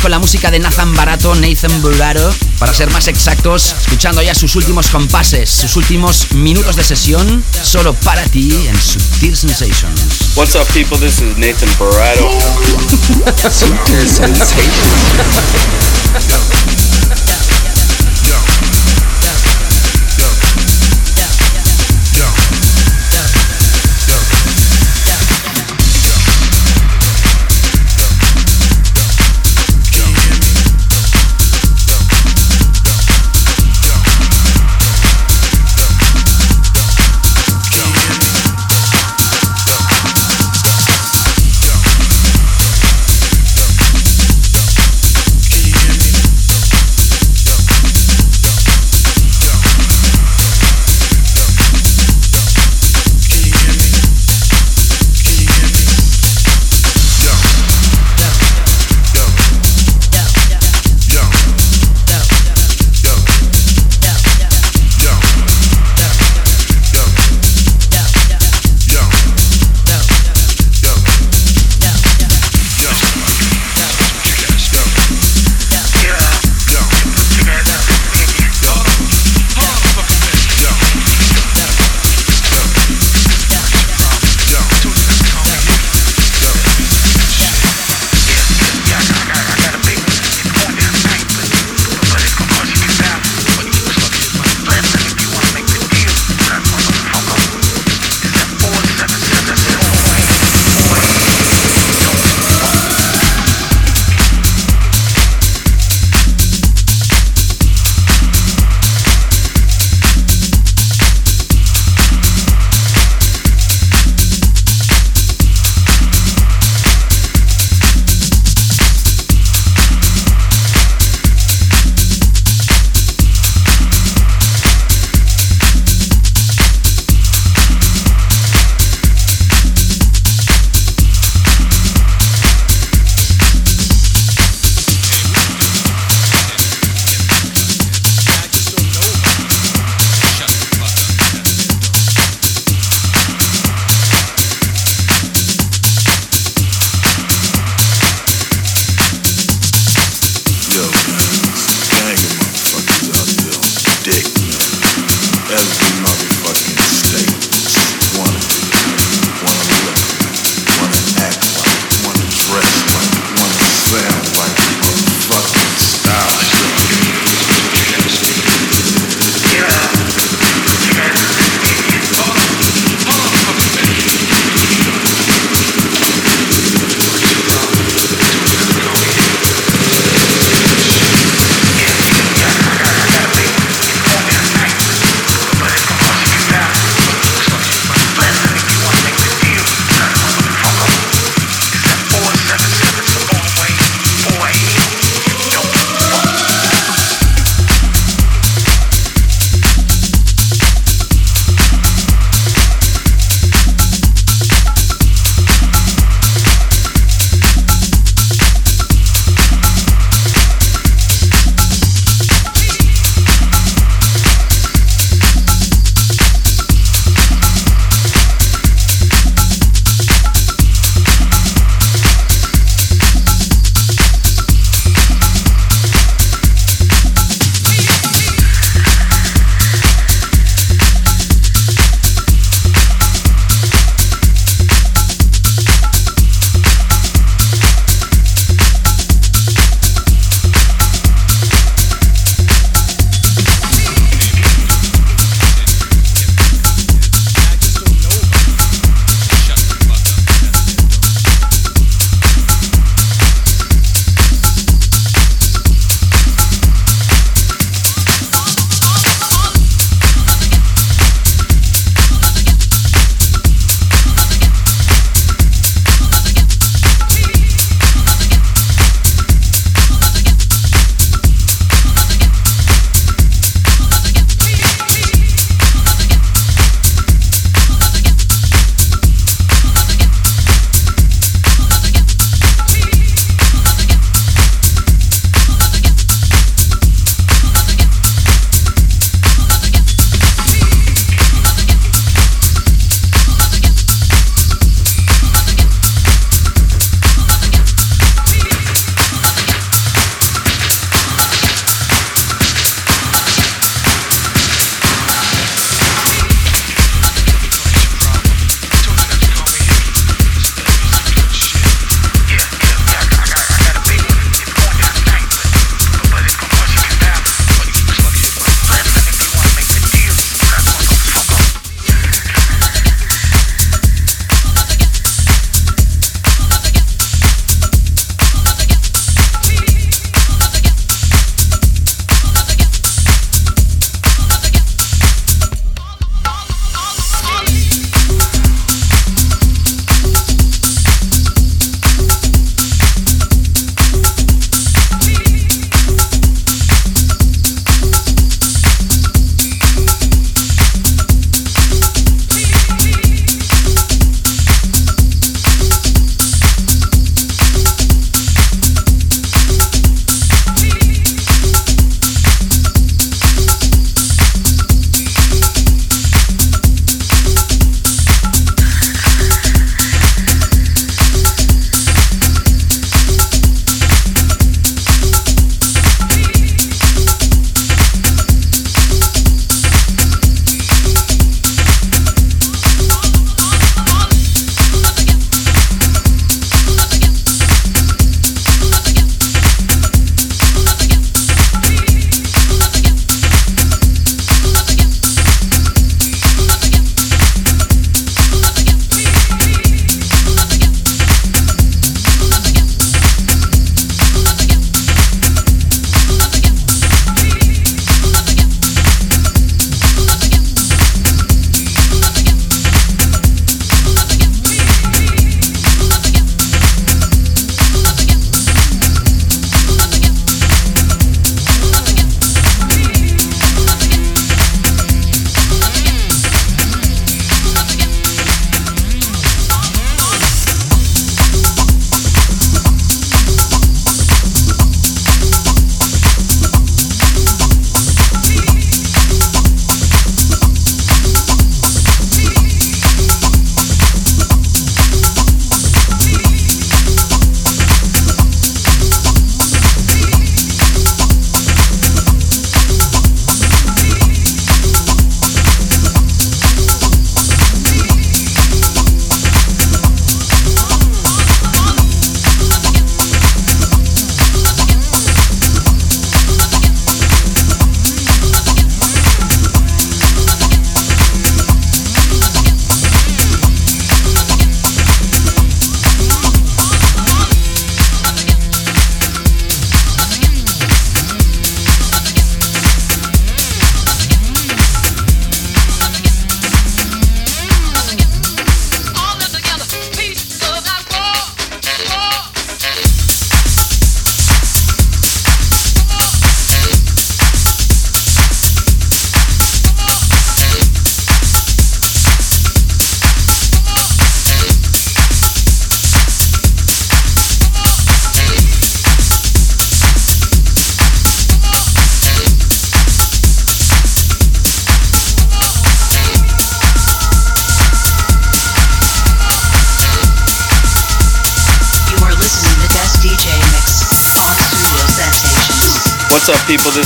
Con la música de Nathan Barato, Nathan Bulgaro, para ser más exactos, escuchando ya sus últimos compases, sus últimos minutos de sesión, solo para ti en Subtil Sensations. What's up, people? This is Nathan Barato. Subtil Sensations.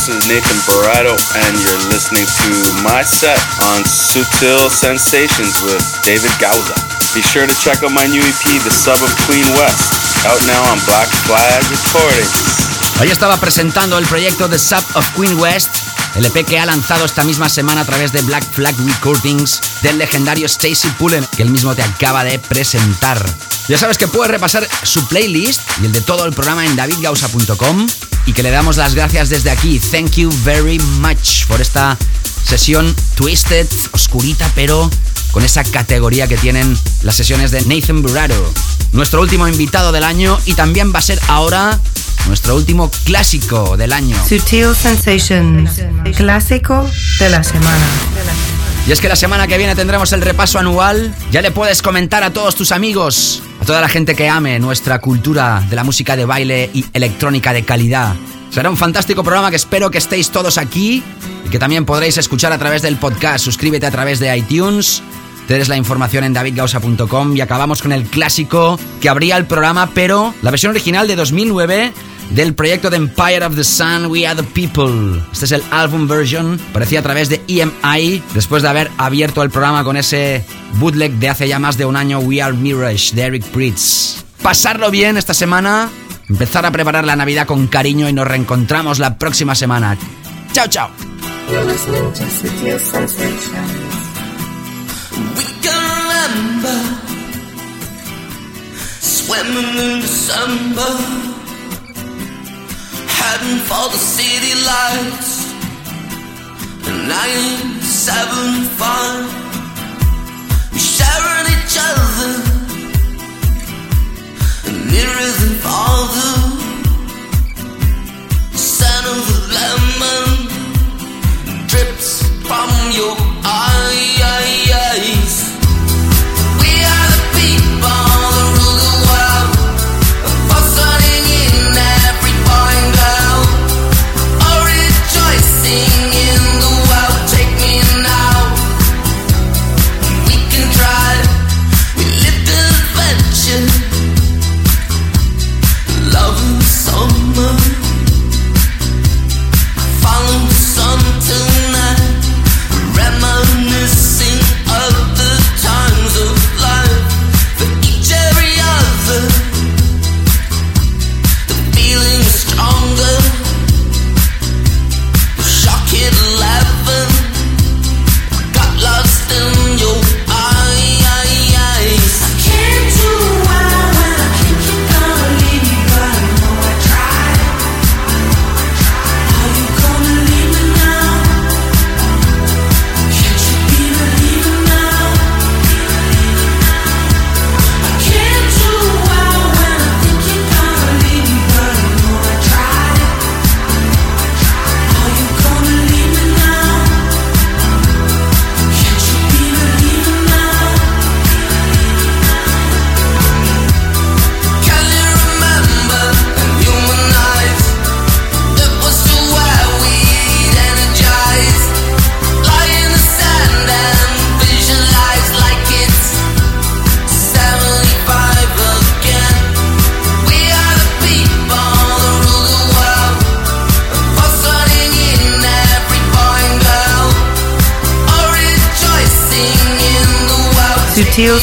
This is Nathan Barato, and you're listening to my set on Sutil Sensations with David Gauza. Be sure to check out my new EP, The Sub of Queen West, out now on Black Flag Recordings. Hoy estaba presentando el proyecto The Sub of Queen West, el EP que ha lanzado esta misma semana a través de Black Flag Recordings del legendario Stacy Pullen, que él mismo te acaba de presentar. Ya sabes que puedes repasar su playlist y el de todo el programa en davidgausa.com y que le damos las gracias desde aquí. Thank you very much por esta sesión twisted, oscurita, pero con esa categoría que tienen las sesiones de Nathan Burraro, nuestro último invitado del año y también va a ser ahora nuestro último clásico del año. Sutil Sensations, clásico de la semana. Y es que la semana que viene tendremos el repaso anual. Ya le puedes comentar a todos tus amigos, toda la gente que ame nuestra cultura de la música de baile y electrónica de calidad. Será un fantástico programa que espero que estéis todos aquí y que también podréis escuchar a través del podcast. Suscríbete a través de iTunes. Tienes la información en davidgausa.com y acabamos con el clásico que abría el programa, pero la versión original de 2009 del proyecto de Empire of the Sun, We Are the People. Este es el album version, parecía a través de EMI, después de haber abierto el programa con ese bootleg de hace ya más de un año, We Are Mirage, de Eric Pritz. Pasarlo bien esta semana, empezar a preparar la Navidad con cariño y nos reencontramos la próxima semana. Chao, chao. Heading for the city lights. Nine, seven, five. We sharing each other, nearer than farther. Scent of the lemon drips from your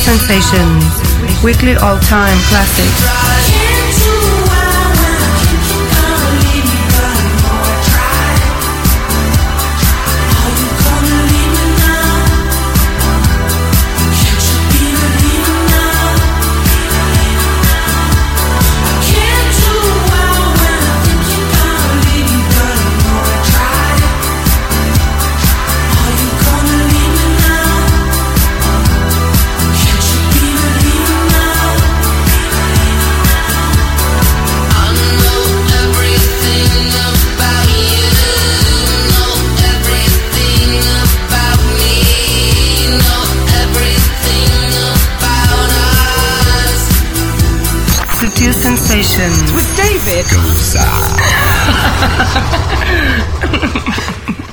Sensations, weekly all-time classic. Sessions with David Goza.